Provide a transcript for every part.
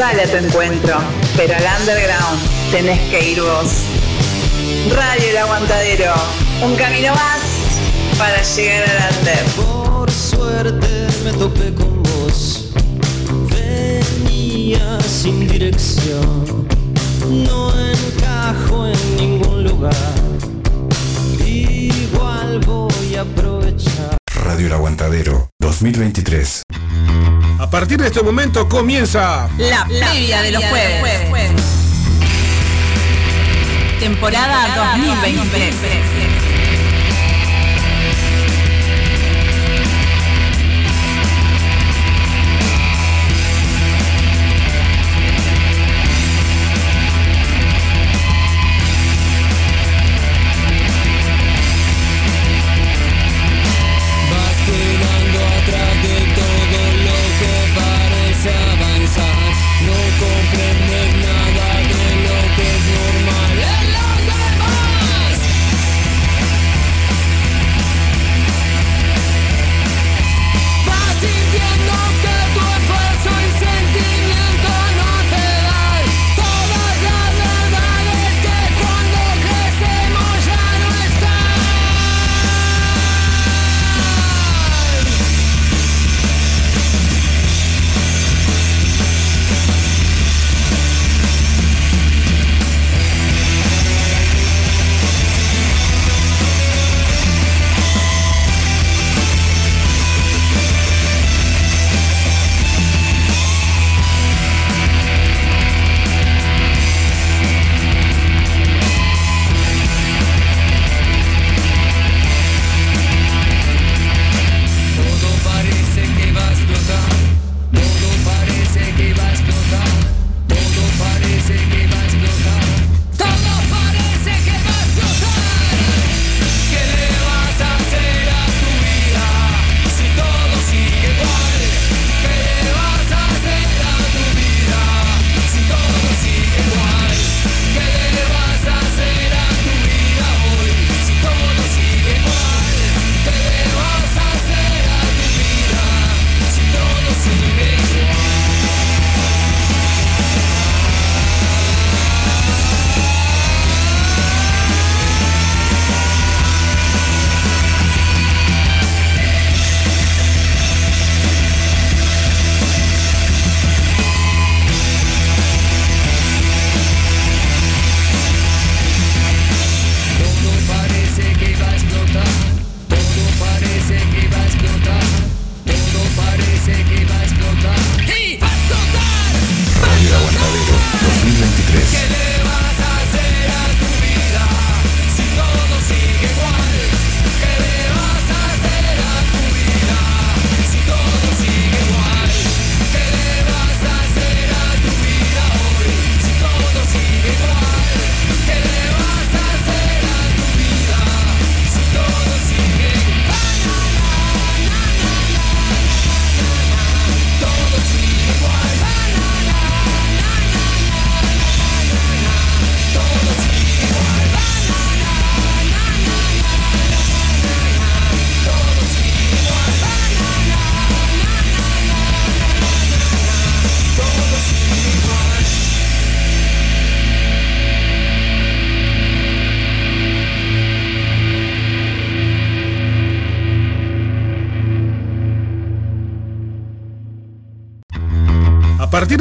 Sale a tu encuentro, pero al underground tenés que ir vos. Radio El Aguantadero, un camino más para llegar al under. Por suerte me topé con vos. Venía sin dirección. No encajo en ningún lugar. Igual voy a aprovechar. Radio El Aguantadero 2023. A partir de este momento comienza La previa de los jueves. Temporada 2023.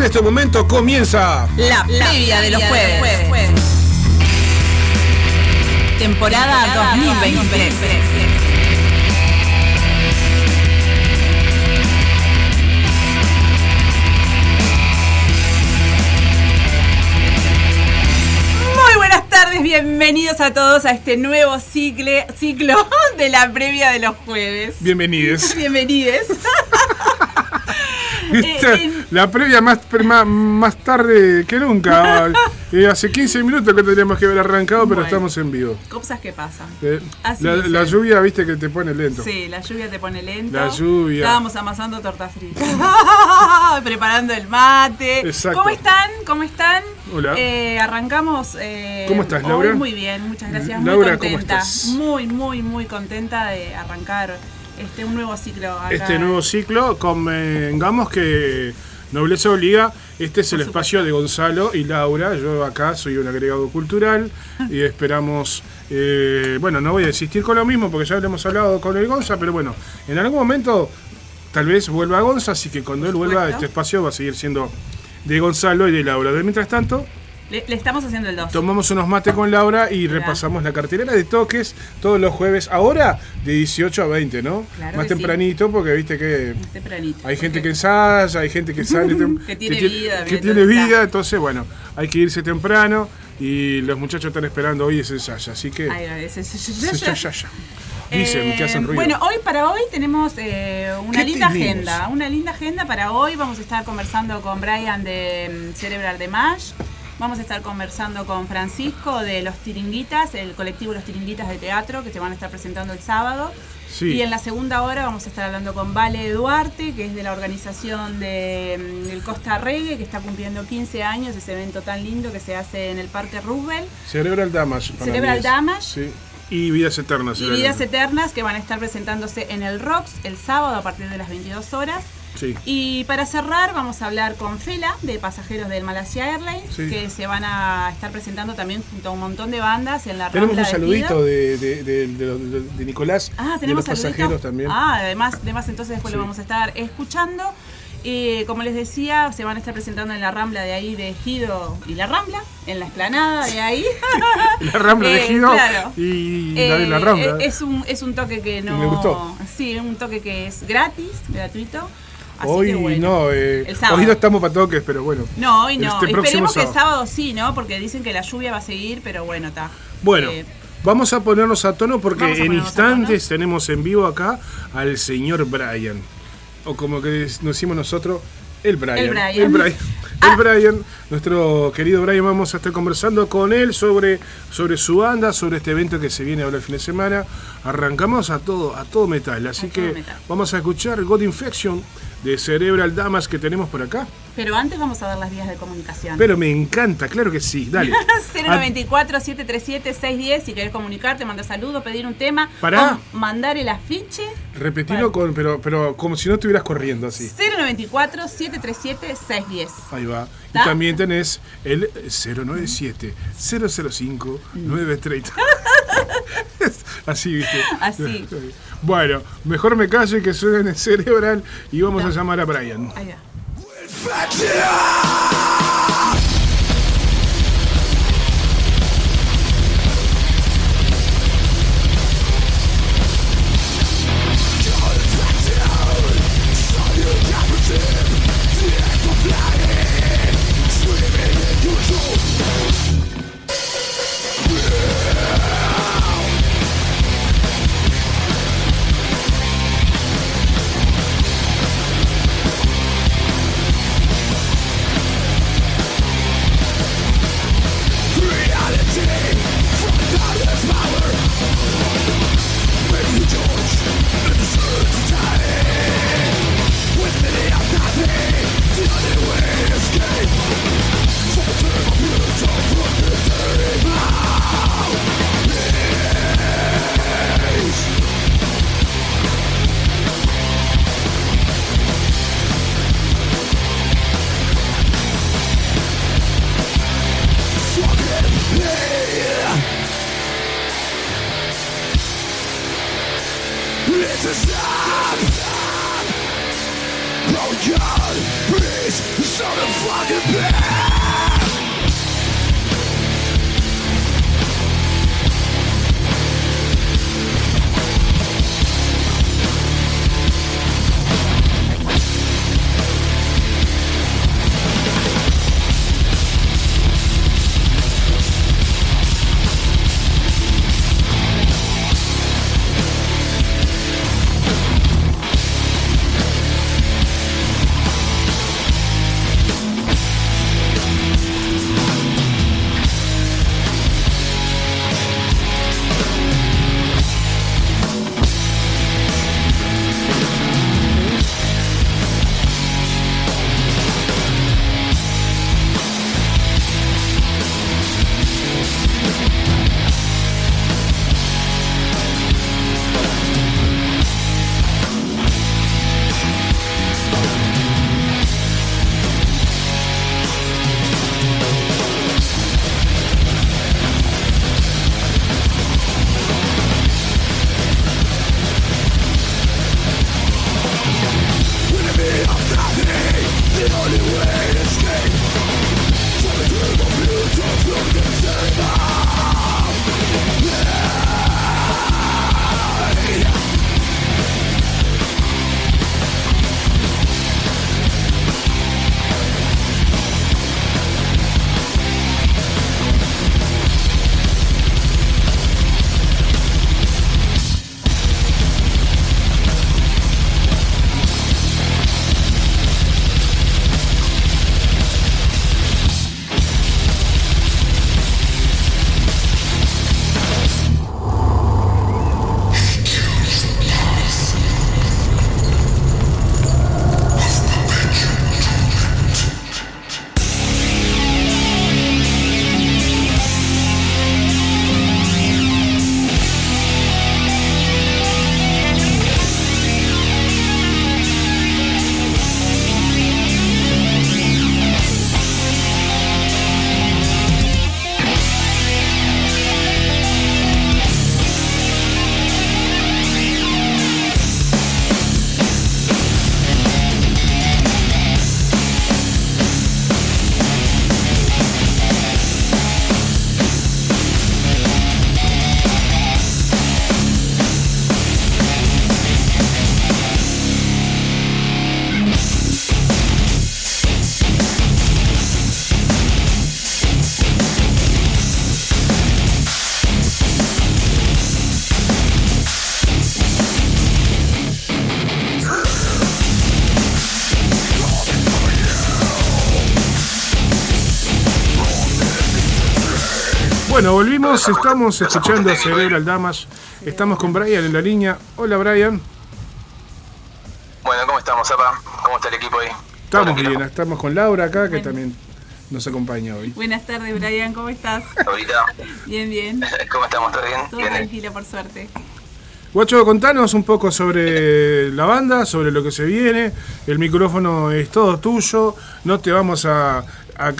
Este momento comienza La previa de los jueves. Temporada 2023. Muy buenas tardes, bienvenidos a todos a este nuevo cicle- ciclo de la previa de los jueves. Bienvenidos. Bienvenidos. Eh, en- la previa más, más, más tarde que nunca. Eh, hace 15 minutos que tendríamos que haber arrancado, pero Bueno. estamos en vivo. Cosas que pasan. Eh, Así la, lluvia, viste, que te pone lento. Sí, la lluvia te pone lento. La lluvia. Estábamos amasando torta frita. Preparando el mate. Exacto. ¿Cómo están? ¿Cómo están? Hola. Eh, arrancamos. eh, ¿Cómo estás, hoy Laura? Muy bien, muchas gracias. Laura, muy ¿cómo contenta. estás? Muy, muy, muy contenta de arrancar este un nuevo ciclo. acá. Este nuevo ciclo, convengamos que Nobleza Obliga, este es el espacio de Gonzalo y Laura. Yo acá soy un agregado cultural y esperamos. eh, bueno, no voy a insistir con lo mismo porque ya lo hemos hablado con el Gonza, pero bueno, en algún momento tal vez vuelva Gonza, así que cuando él vuelva, este espacio va a seguir siendo de Gonzalo y de Laura. De mientras tanto, Le, le estamos haciendo el 2. tomamos unos mates con Laura y Claro. repasamos la cartelera de toques todos los jueves, ahora de 18 a 20, ¿no? Claro Más que sí. tempranito porque viste que Tempranito. hay gente que ensaya, hay gente que sale. Que tiene tie- vida, Que tiene está. vida, entonces bueno, hay que irse temprano y los muchachos están esperando hoy ese ensayo, así que... Ay, ese- ya. Dicen que hacen Eh, ruido. Bueno, hoy para hoy tenemos eh, una ¿Qué linda tenemos? agenda. Una linda agenda para hoy. Vamos a estar conversando con Brian de mm, Cerebral de Mash. Vamos a estar conversando con Francisco de Los Tiringuitas, el colectivo Los Tiringuitas de Teatro, que se van a estar presentando el sábado. Sí. Y en la segunda hora vamos a estar hablando con Vale Duarte, que es de la organización de, mm, del Costa Reggae, que está cumpliendo 15 años, ese evento tan lindo que se hace en el Parque Roosevelt. Cerebral Damage. para Cerebral. Damage. Sí. Y Vidas Eternas. Y Vidas Eternas que van a estar presentándose en el ROX el sábado a partir de las 22 horas. Sí. Y para cerrar vamos a hablar con Fela de pasajeros del Malasia Airlines Sí. que se van a estar presentando también junto a un montón de bandas en la Tenemos un de saludito de, de, de- de- de- de Nicolás, Ah, de tenemos los saludito. pasajeros también. Ah, además, además entonces después Sí. lo vamos a estar escuchando. Y como les decía, se van a estar presentando en la Rambla de ahí de Gido y la Rambla, en la explanada de ahí. La Rambla de Eh, Gido claro. y la de la Eh, Rambla. eh, Es un, es un toque que no. Me gustó. Sí, un toque que es gratis, gratuito. Así hoy que bueno. no, eh, El sábado. hoy no estamos para toques, pero bueno. No, hoy no. Este próximo Esperemos que el sábado. sí, ¿no? Porque dicen que la lluvia va a seguir, pero bueno, está. Bueno, Eh, vamos a ponernos a tono porque a en instantes tenemos en vivo acá al señor Brian. O como que nos decimos nosotros, el Brian. El Brian. El Brian. Ah. El Brian, nuestro querido Brian, vamos a estar conversando con él sobre, sobre su banda, sobre este evento que se viene ahora el fin de semana. Arrancamos a todo, a todo metal, así A que metal. vamos a escuchar God Infection de Cerebral Damas que tenemos por acá. pero antes vamos a dar las vías de comunicación. Pero me encanta, claro que sí, dale. 094-737-610 si querés comunicarte, mandar saludos, pedir un tema Pará. o mandar el afiche. Repetilo con, pero, pero como si no estuvieras corriendo así. 094-737-610. Ahí va. Y ¿Está? también tenés el 097 005 930. Así, ¿viste? Así. Bueno, mejor me callo y que suene cerebral y vamos a llamar a Brian. Allá. 2, estamos escuchando a Cerebral Damas. Estamos con Brian en la línea. Hola, Brian. Bueno, ¿cómo estamos, Apa? ¿Cómo está el equipo ahí? Estamos bien, estamos con Laura acá, que también nos acompaña hoy. Buenas tardes, Brian, ¿cómo estás? Ahorita. bien, bien. ¿Cómo estamos? ¿Todo bien? Todo bien. tranquilo, por suerte. Guacho, contanos un poco sobre la banda, sobre lo que se viene. El micrófono es todo tuyo. No te vamos a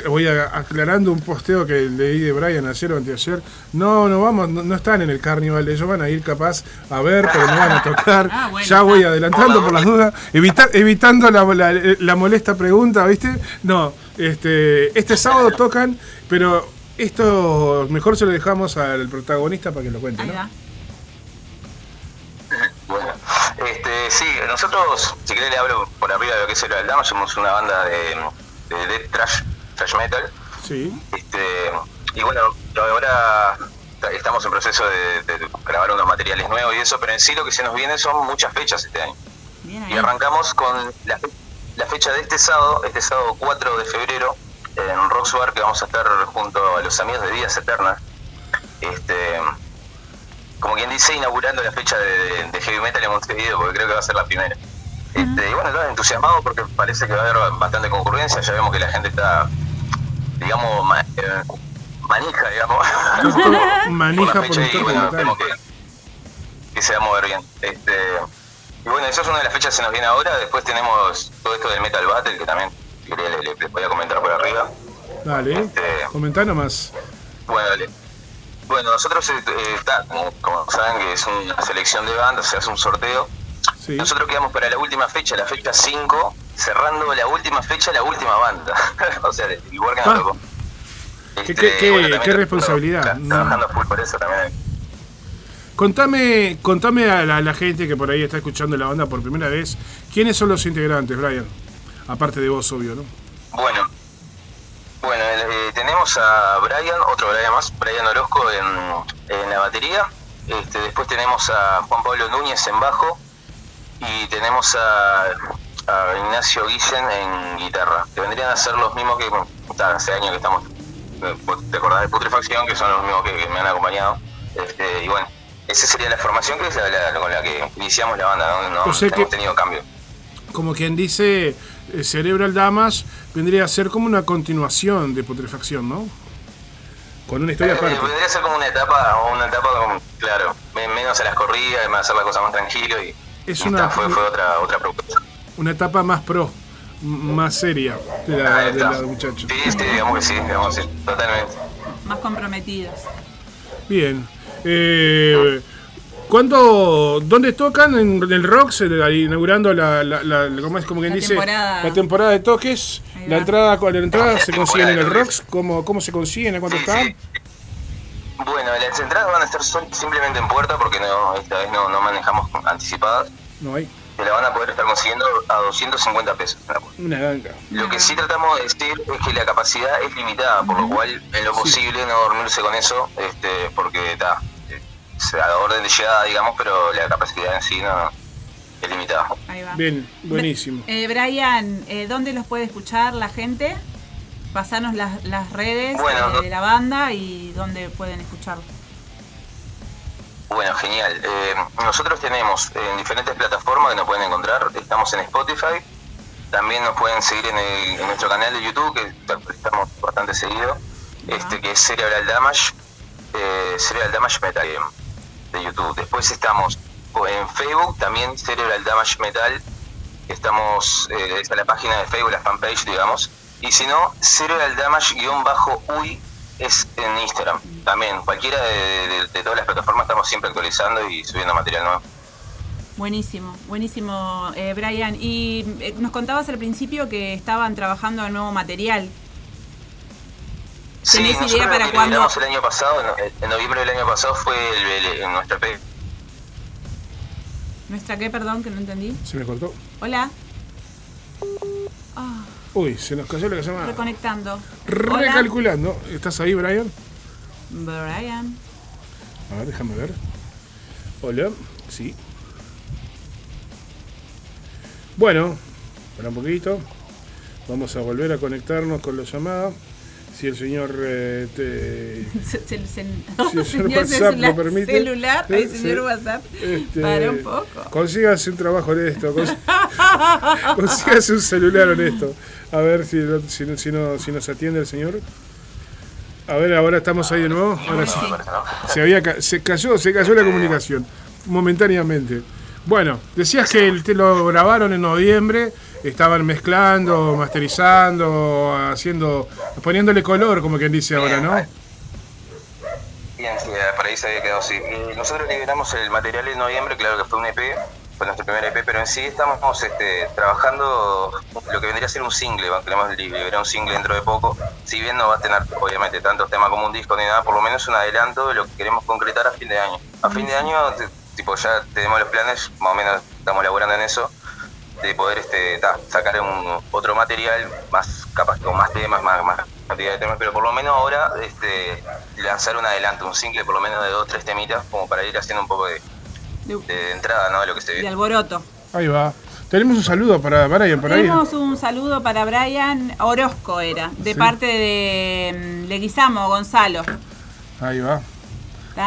voy a- aclarando un posteo que leí de Brian ayer o anteayer. No, no vamos, no, no están en el carnival. Ellos van a ir capaz a ver, pero no van a tocar. Ah, bueno, ya voy adelantando por las dudas. Evita- evitando la, la- la molesta pregunta, ¿viste? No, este, este sábado tocan, pero esto mejor se lo dejamos al protagonista para que lo cuente, ¿no? Bueno, este, sí, nosotros, si querés le hablo por arriba de lo que es el Aldama, somos una banda de, de death trash, trash metal. Sí. Este, y bueno, ahora estamos en proceso de, de grabar unos materiales nuevos y eso, pero en sí lo que se nos viene son muchas fechas este año. Bien Y arrancamos con la, fe- la fecha de este sábado, este sábado 4 de febrero, en Rocks Bar, que vamos a estar junto a los amigos de Días Eternas. Este, como quien dice, inaugurando la fecha de, Heavy Metal en Montevideo, porque creo que va a ser la primera. Este, y bueno, entusiasmado porque parece que va a haber bastante concurrencia. Ya vemos que la gente está, digamos, ma- eh, manija, digamos. Manija por fecha y bueno, vemos que, que se va a mover bien. Este, y bueno, esa es una de las fechas que se nos viene ahora. Después tenemos todo esto del Metal Battle, que también si querés, le, le- les voy a comentar por arriba. Dale, Este, comentá nomás. bueno, dale. Bueno, nosotros, eh, está, como, como saben, que es una selección de bandas, se hace un sorteo. Sí. Nosotros quedamos para la última fecha, la fecha 5, cerrando la última fecha, la última banda. o sea, lugar que nos Ah. tocó. Qué- qué- qué- también qué responsabilidad. No. Trabajando full por eso también. Contame, contame a la, a la gente que por ahí está escuchando la banda por primera vez, ¿quiénes son los integrantes, Brian? Aparte de vos, obvio, ¿no? Bueno, bueno eh, tenemos a Brian, otro Brian más, Brian Orozco en, en la batería. Este, después tenemos a Juan Pablo Núñez en bajo y tenemos a, a Ignacio Guillen en guitarra, que vendrían a ser los mismos que ta, hace años que estamos, eh, te acordás de Putrefacción, que son los mismos que, que me han acompañado. Este, y bueno, esa sería la formación que es la, la- con la que iniciamos la banda, no, no O sea hemos que- tenido cambio. Como quien dice, eh, Cerebral Damas vendría a ser como una continuación de Putrefacción, ¿no? Con una historia Eh, aparte. Vendría a ser como una etapa, una etapa como, claro, me- menos a las corridas, más hacer la cosa más tranquilo y, Es y una- fue otra otra propuesta. Una etapa más pro, más seria de la, de la. Sí, sí, digamos que sí, digamos que sí, totalmente. Más comprometidos. Bien. Eh, ¿Cuándo, ¿Dónde tocan? En el Rocks, inaugurando la, la, la- ¿cómo es? Como quien La dice, temporada. la temporada de toques. La entrada, ¿cuál- la entrada La se consiguen en el Rocks. ¿Cómo, ¿Cómo se consiguen? ¿A cuánto Sí, están? sí. Bueno, las entradas van a estar simplemente en puerta porque no, esta vez no, no manejamos anticipadas. No hay. La van a poder estar consiguiendo a 250 pesos. Una ganga. Lo que sí tratamos de decir es que la capacidad es limitada, por lo cual en lo Sí. posible no dormirse con eso, este, porque está a la orden de llegada, digamos, pero la capacidad en sí no es limitada. Ahí va. Bien, buenísimo. Eh, Brian, eh, ¿dónde los puede escuchar la gente? Pasanos las, las redes Bueno, eh, no- de la banda y dónde pueden escucharlo. Bueno, genial. Eh, nosotros tenemos en diferentes plataformas que nos pueden encontrar. Estamos en Spotify. También nos pueden seguir en, el- en nuestro canal de YouTube, que estamos bastante seguido, este que es Cerebral Damage, eh, Cerebral Damage Metal eh, de YouTube. Después estamos en Facebook, también Cerebral Damage Metal. Estamos, eh, está la página de Facebook, la fanpage, digamos. Y si no, Cerebral Damage-UI es en Instagram. También, cualquiera de, de- de todas las plataformas estamos siempre actualizando y subiendo material nuevo. Buenísimo, buenísimo, eh, Brian. Y eh, nos contabas al principio que estaban trabajando en nuevo material. Sí, ¿Tenés idea nosotros para cuándo? el año pasado, en, en noviembre del año pasado, fue el, el- en nuestra P. ¿Nuestra qué, perdón, que no entendí? Se me cortó. Hola. Uy, se nos cayó lo que se llama. reconectando. Hola. Recalculando. ¿Estás ahí, Brian? Brian. A ver, déjame ver. Hola. Sí. Bueno, para un poquito. Vamos a volver a conectarnos con la llamada. si el señor eh, te- Se- se- se- si el señor WhatsApp celular, lo permite. celular, Sí, señor. WhatsApp, Este, para un poco. Consígase un trabajo honesto. cons- consígase un celular honesto. A ver si, si, si, no- si nos atiende el señor. A ver, ahora estamos ahí de nuevo. Ahora sí. Se, había, ca- se cayó, se cayó la comunicación momentáneamente. Bueno, decías que el- te lo grabaron en noviembre, estaban mezclando, masterizando, haciendo, poniéndole color, como quien dice ahora, ¿no? Bien, sí, por ahí se había quedado así. Nosotros liberamos el material en noviembre, claro que fue un EP, fue nuestro primer EP, pero en sí estamos este, trabajando lo que vendría a ser un single, queremos liberar un single dentro de poco, si bien no va a tener obviamente tantos temas como un disco ni nada, por lo menos un adelanto de lo que queremos concretar a fin de año. A fin de año, tipo, ya tenemos los planes, más o menos estamos laburando en eso, de poder este, ta, sacar un, otro material más capaz con más temas, más, más cantidad de temas, pero por lo menos ahora este, lanzar un adelanto, un single por lo menos de dos tres temitas, como para ir haciendo un poco de, De, de entrada ¿no? de lo que se de alboroto. Ahí va. Tenemos un saludo para Brian. Tenemos un saludo para Brian Orozco, era, de Sí. parte de mm, Leguizamo, Gonzalo. Ahí va.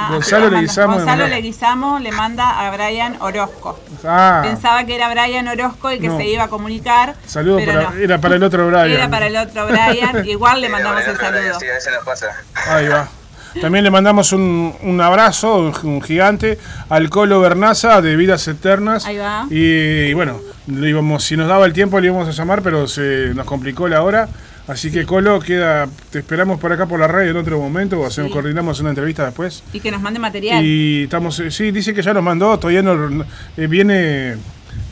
Gonzalo Leguizamo Gonzalo. Leguizamo le manda a Brian Orozco. Ah, Pensaba que era Brian Orozco el que No. se iba a comunicar. saludo pero para, no. era para el otro Brian. Era para el otro Brian. Igual le mandamos el saludo. Sí, a veces nos pasa. Ahí va. También le mandamos un, un abrazo, un, un gigante, al Colo Bernaza de Vidas Eternas. Ahí va. Y, y bueno, le íbamos, si nos daba el tiempo le íbamos a llamar, pero se nos complicó la hora. Así que Colo, queda, te esperamos por acá por la radio en otro momento, o hacemos, Sí. coordinamos una entrevista después. Y que nos mande material. Y estamos, eh, sí, dice que ya nos mandó, todavía no eh, viene,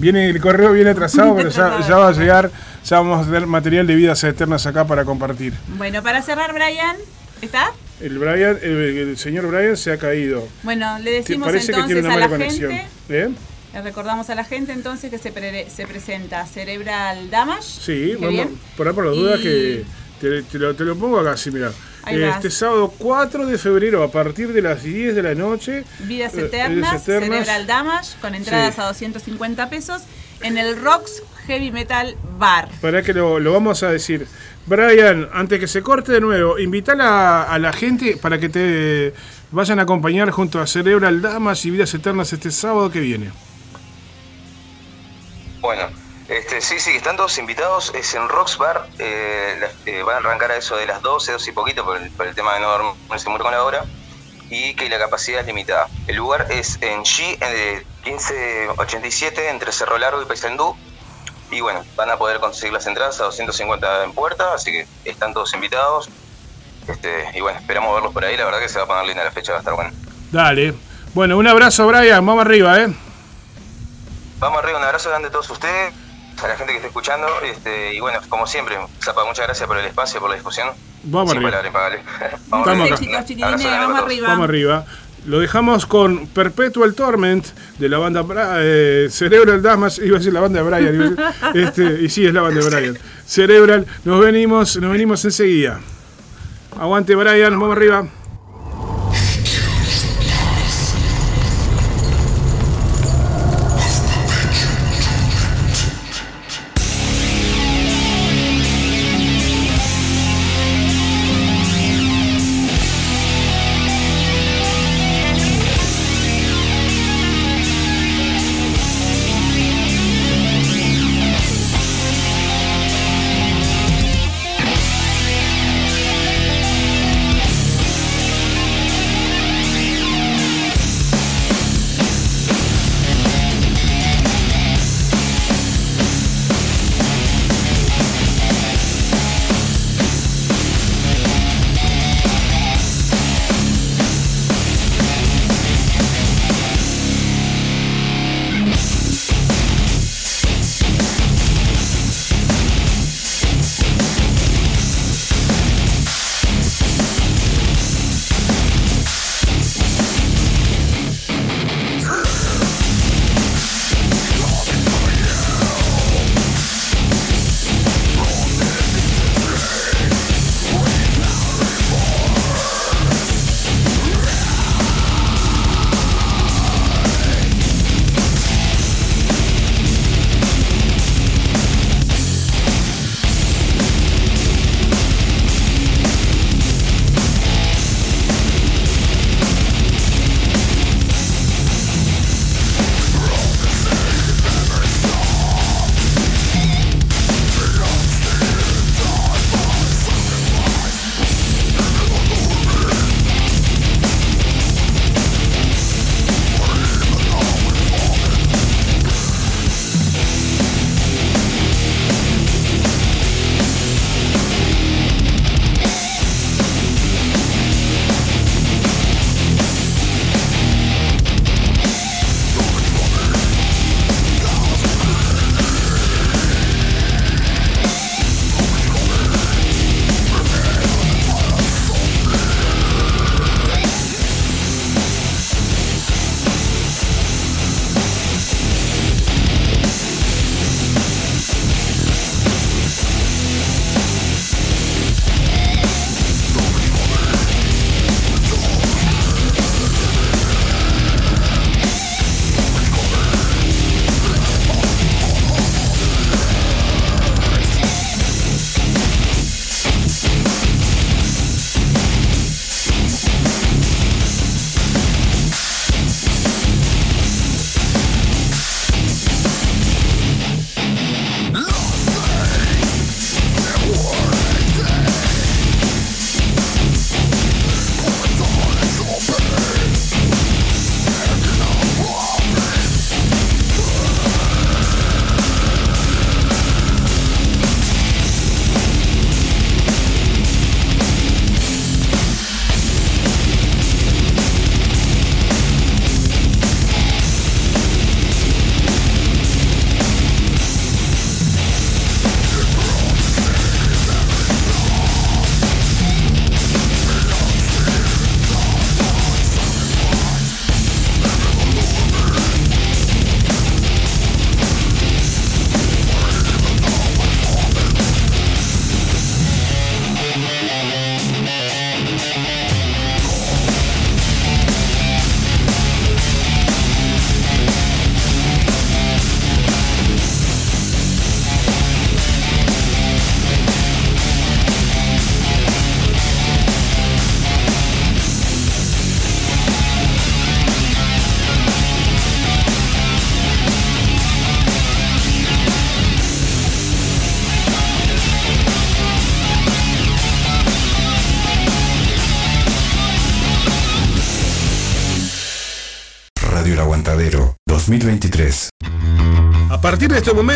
viene el correo viene atrasado, pero ya, ya va a llegar, ya vamos a tener material de vidas eternas acá para compartir. Bueno, para cerrar, Brian, ¿está? El Brian, el, el señor Brian se ha caído. Bueno, le decimos Parece que tiene entonces a la conexión. gente, ¿Eh? le recordamos a la gente entonces que se, pre- se presenta Cerebral Damage. Sí, vamos, por ahí por las dudas Y- que te, te lo, te lo pongo acá, sí, mira. Este sábado 4 de febrero a partir de las 10 de la noche. Vidas eh, Eternas, Vidas Eternas. Cerebral Damage, con entradas Sí. a 250 pesos en el Rocks Heavy Metal Bar. Para que lo, lo vamos a decir. Brian, antes que se corte de nuevo, invítala a, la gente para que te vayan a acompañar junto a Cerebral Damas y Vidas Eternas este sábado que viene. Bueno, este, sí, sí, están todos invitados. Es en Rocks Bar. eh, eh, van a arrancar a eso de las 12, 12 y poquito por el, por el tema de no dormirse mucho con la hora. Y que la capacidad es limitada. El lugar es en G, en el 1587, entre Cerro Largo y Paysandú. Y bueno, van a poder conseguir las entradas a 250 en puerta, así que están todos invitados. Este, y bueno, esperamos verlos por ahí. La verdad que se va a poner linda la fecha, va a estar buena. Dale. Bueno, un abrazo, Brian. Vamos arriba, ¿eh? Vamos arriba, un abrazo grande a todos ustedes, a la gente que está escuchando. Este, y bueno, como siempre, Zapa, muchas gracias por el espacio, por la discusión. Vamos Sin arriba. vamos todos. arriba. Vamos arriba. Lo dejamos con Perpetual Torment de la banda Bra- eh, Cerebral Damas. Iba a decir la banda de Brian. este, y sí, es la banda de Brian. Cerebral. Nos venimos, nos venimos enseguida. Aguante, Brian. Vamos arriba.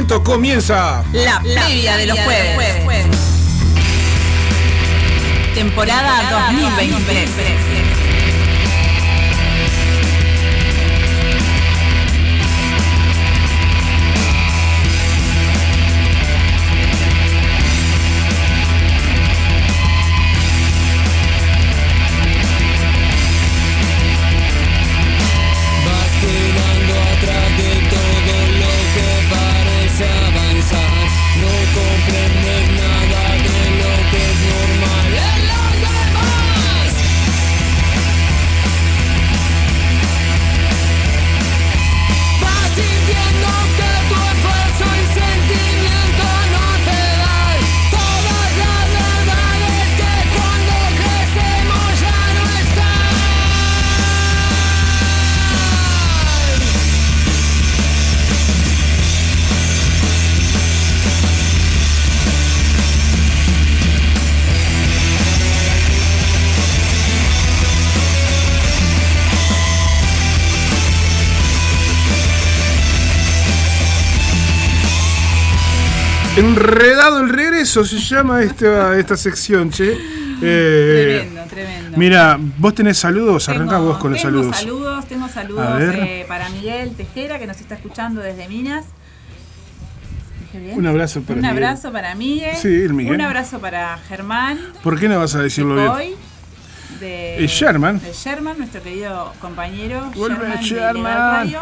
Momento comienza La previa de los jueves. Temporada 2023. Regreso, se llama esta, esta sección, che. Eh, Tremendo, tremendo. Mira, vos tenés saludos, arrancá vos con los tengo saludos. saludos, tengo A saludos eh, para Miguel Tejera, que nos está escuchando desde Minas. Un abrazo para Un Miguel. abrazo para Miguel. Sí, el Miguel. Un abrazo para Germán. ¿Por qué no vas a decirlo bien? Hoy. De, ¿Y Sherman? De Sherman, nuestro querido compañero. Vuelve Sherman, de Sherman.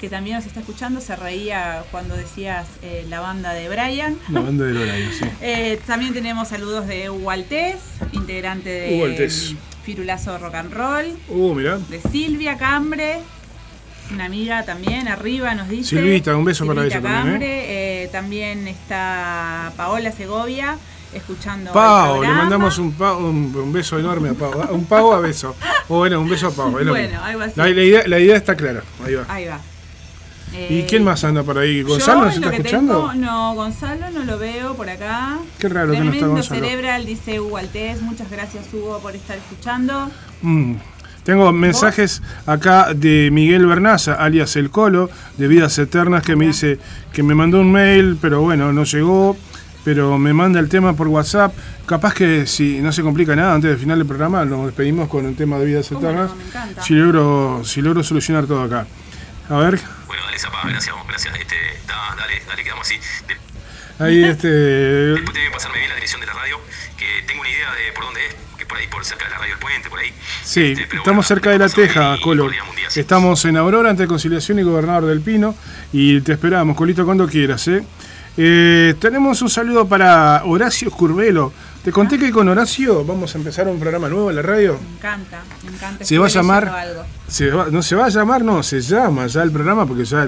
Que también nos está escuchando. Se reía cuando decías eh, la banda de Brian. La banda del horario, sí. Eh, también tenemos saludos de Hugo Altés, integrante de Altés. Firulazo Rock and Roll. Uh, mirá. De Silvia Cambre, una amiga también, arriba nos dice. Silvita, un beso para ella también, Cambre, eh, también está Paola Segovia, escuchando. Pau, le mandamos un, pa- un, un beso enorme a Pau. ¿eh? Un Pau a beso. O bueno, un beso a Pau. Bueno, algo así. La, la idea, la idea está clara. Ahí va. Ahí va. ¿Y Eh, quién más anda por ahí? ¿Gonzalo nos está escuchando? tengo- no, Gonzalo no lo veo por acá. Qué raro que no está Tremendo Gonzalo. Cerebral, dice Hugo Altés. Muchas gracias, Hugo, por estar escuchando. Mm. Tengo mensajes acá de Miguel Bernaza, alias El Colo, de Vidas Eternas, que me dice que me mandó un mail, pero bueno, no llegó, pero me manda el tema por WhatsApp. Capaz que si no se complica nada, antes del final del programa, nos despedimos con el tema de Vidas ¿Cómo Eternas. no? Me encanta. Si logro, si logro solucionar todo acá. A ver, Dale, Zapa, gracias, gracias. Este, da- dale, dale, quedamos así. De- ahí este. después voy a pasarme bien la dirección de la radio, que tengo una idea de por dónde es, que por ahí, por cerca de la radio El Puente, por ahí. Sí, Este, estamos bueno, cerca de la Teja, y Colo. día, sí. Estamos en Aurora, ante Conciliación y Gobernador del Pino. Y te esperamos, Colito, cuando quieras. ¿eh? Eh, tenemos un saludo para Horacio Curvelo. Te conté que con Horacio vamos a empezar un programa nuevo en la radio. Me encanta, me encanta. Se va a llamar. algo. Se va- no se va a llamar, no, se llama ya el programa porque ya,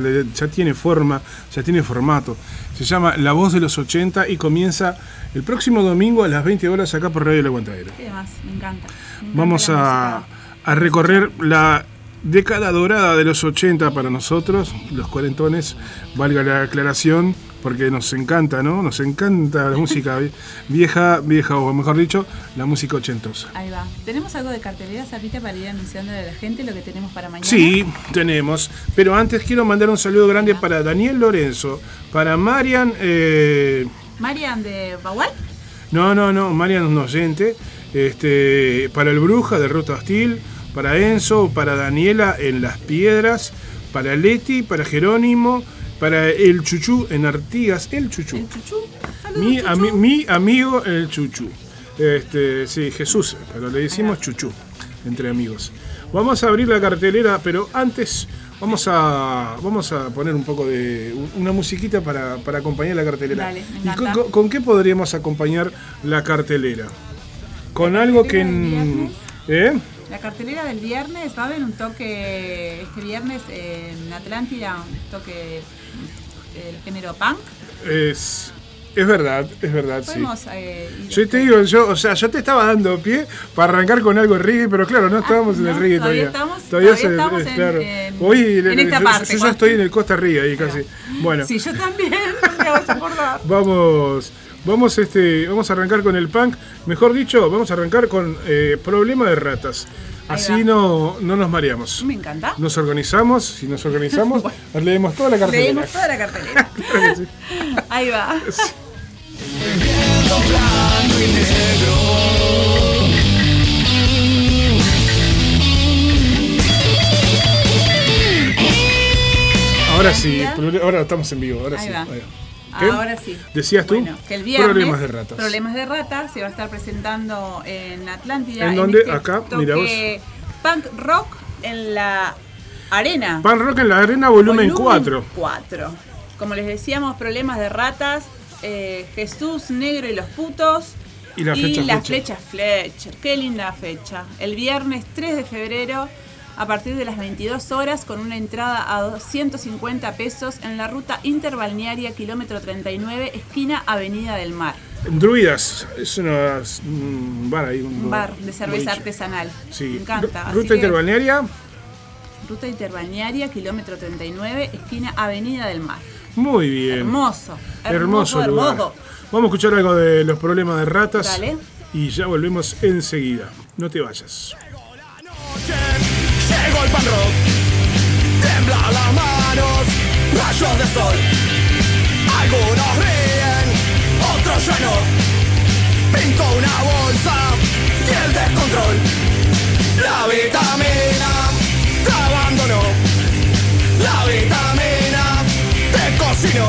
tiene forma, ya tiene formato. Se llama La Voz de los 80 y comienza el próximo domingo a las 20 horas acá por Radio El Aguantadero. ¿Qué demás? Me encanta. Me encanta Vamos a recorrer la década dorada de los 80 para nosotros, los cuarentones, valga la aclaración, porque nos encanta, ¿no? Nos encanta la música vie- vieja, vieja, o mejor dicho, la música ochentosa. Ahí va. ¿Tenemos algo de cartelera, Zapita, para ir anunciándole a la gente lo que tenemos para mañana? Sí, tenemos. Pero antes quiero mandar un saludo grande para Daniel Lorenzo, para Marian, eh, Marian de Bagual. no, no, no, Marian es un oyente, este, para el Bruja de Ruta Hostil, para Enzo, para Daniela en Las Piedras, para Leti, para Jerónimo, para el Chuchú en Artigas, el Chuchú. El Chuchú. Saludos, Mi, Chuchú. ami- mi amigo el Chuchú. Este, sí, Jesús, pero le decimos Chuchú, entre amigos. Vamos a abrir la cartelera, pero antes vamos a, vamos a poner un poco de una musiquita para, para acompañar la cartelera. Dale, ¿Y con, con- con qué podríamos acompañar la cartelera? Con algo que... en-. ¿Eh? La cartelera del viernes va a haber un toque este viernes en Atlántida, un toque del género punk. Es, es verdad, es verdad, sí. Eh, Yo te este- digo, yo, o sea, yo te estaba dando pie para arrancar con algo reggae, pero claro, no estábamos en el Ah, reggae todavía todavía. estamos- todavía estamos en- claro. en- Hoy en esta yo, parte, yo ya estoy en el Costa Rica ahí casi. Bueno, Sí, yo también, me vas a acordar. vamos, vamos, este, vamos a arrancar con el punk. Mejor dicho, vamos a arrancar con eh, Problema de Ratas. Así no, no nos mareamos. Me encanta. Nos organizamos, si nos organizamos, leemos toda la cartelera. Leímos toda la cartelera. Claro que sí. Ahí va. Ahora sí, ahora estamos en vivo. Ahora Ahí sí. va. ahí va. ¿Qué? Ahora sí. Decías tú, Bueno, que el viernes, problemas de ratas. Problemas de ratas se va a estar presentando en Atlántida. ¿En dónde? este Acá, mirá vos. Punk rock en la arena. Pan Rock en la Arena, volumen 4. 4. Como les decíamos, problemas de ratas. eh, Jesús Negro y los putos. Y la flecha la Fletcher. flecha Fletcher. Qué linda fecha. El viernes 3 de febrero. A partir de las 22 horas, con una entrada a 250 pesos en la ruta interbalnearia kilómetro 39, esquina Avenida del Mar. Druidas, es una, un bar ahí. Un, Un bar de cerveza artesanal. Sí. Me encanta. Ruta interbalnearia, Ruta interbalnearia kilómetro 39, esquina Avenida del Mar. muy bien. Hermoso. Hermoso, Hermoso, lugar. hermoso. Vamos a escuchar algo de los problemas de ratas. Dale. Y ya volvemos enseguida. No te vayas. Llegó el pan rock, tembla las manos, rayos de sol. Algunos ríen, otros ya no. Pinto una bolsa y el descontrol. La vitamina te abandonó. La vitamina te cocinó.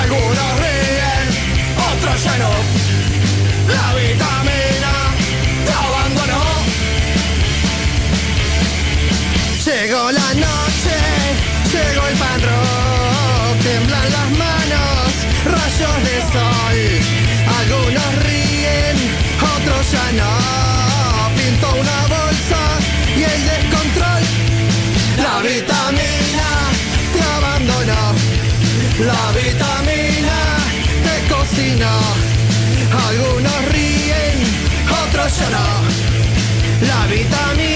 Algunos ríen, otros ya no. La vitamina Llegó la noche, llegó el pan temblan las manos, rayos de sol. Algunos ríen, otros ya no. Pinto una bolsa y el descontrol. La vitamina te abandonó. La vitamina te cocinó. Algunos ríen, otros ya no. La vitamina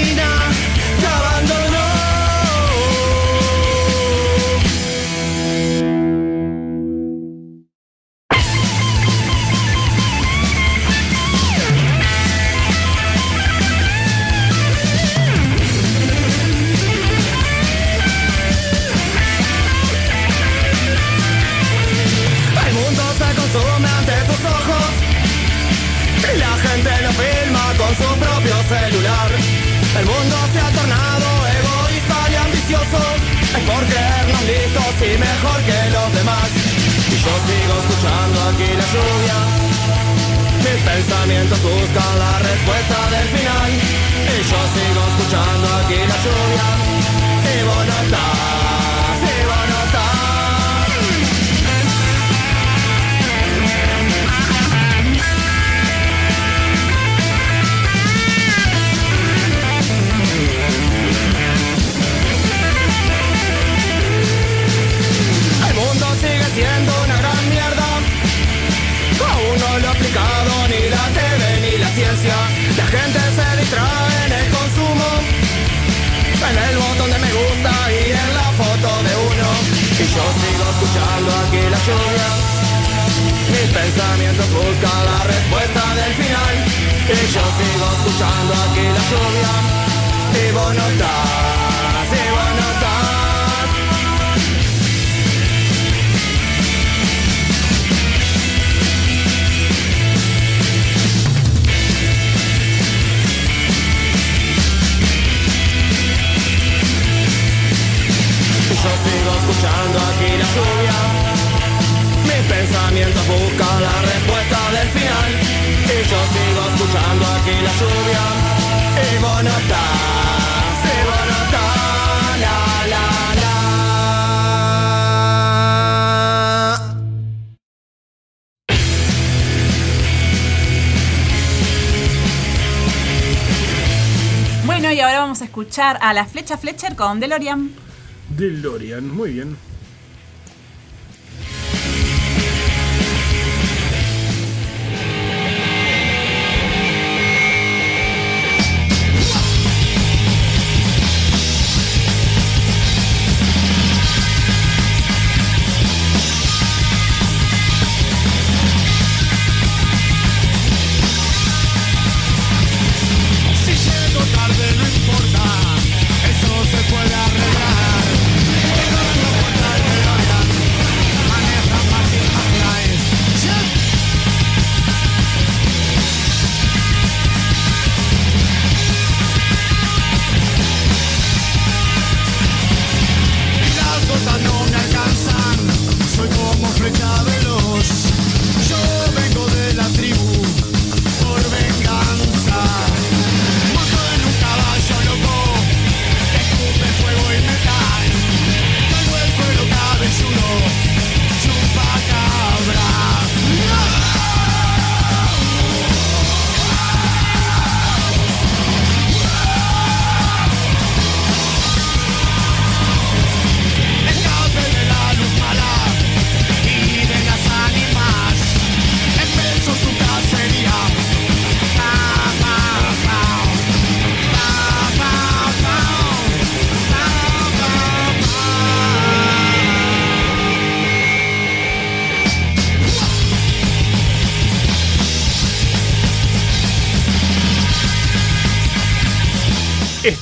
El mundo se ha tornado egoísta y ambicioso. Es por creernos listos y mejor que los demás. Y yo sigo escuchando aquí la lluvia. Mis pensamientos buscan la respuesta del final. Y yo sigo escuchando aquí la lluvia. Y vos no estás, La gente se distrae en el consumo, en el botón de me gusta y en la foto de uno. Y yo sigo escuchando aquí la lluvia. Mis pensamientos buscan la respuesta del final. Y yo sigo escuchando aquí la lluvia. Y vos no estás, y vos no estás. Escuchando aquí la lluvia. Mis pensamientos buscan la respuesta del final. Y yo sigo escuchando aquí la lluvia. Y vos no estás, y vos la la la. Bueno, y ahora vamos a escuchar a la flecha Fletcher con DeLorean. DeLorean, muy bien.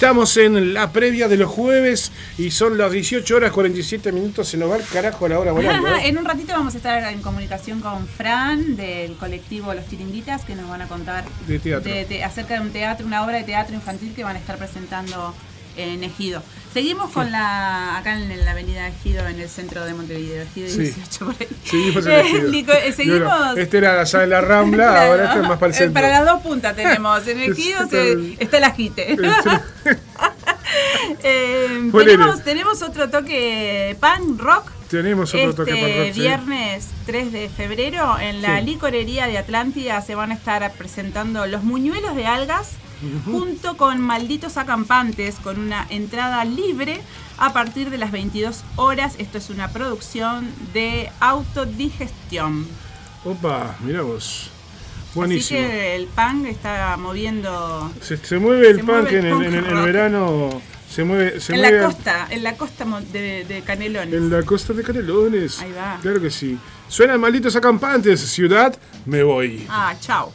Estamos en la previa de los jueves y son las 18 horas 47 minutos. Se nos va el carajo la hora volando. ¿eh? en un ratito vamos a estar en comunicación con Fran del colectivo Los Tiringuitas que nos van a contar De teatro. de- de- acerca de un teatro, una obra de teatro infantil que van a estar presentando en Ejido. Seguimos con la acá en la avenida Ejido en el centro de Montevideo, Ejido Sí. 18 por ahí. Seguimos en Eh. Nico, eh, seguimos este era allá en la Rambla, Claro. ahora este es más para el Eh, centro. Para las dos puntas tenemos. En Ejido se- está el ajite. Eh, tenemos, tenemos otro toque punk rock Tenemos otro toque este para rock, sí. viernes 3 de febrero en la Sí. licorería de Atlántida se van a estar presentando los muñuelos de algas junto con malditos acampantes con una entrada libre a partir de las 22 horas. Esto es una producción de autodigestión. Opa, mira vos. Así Buenísimo. que el punk está moviendo Se, se mueve el se punk mueve el en, el, punk en el- en el rock. verano. Se mueve, se en mueve la costa, en la costa de, de Canelones. en la costa de Canelones. Ahí va. Claro que sí. Suenan malditos acampantes. Ciudad, me voy. Ah, chao.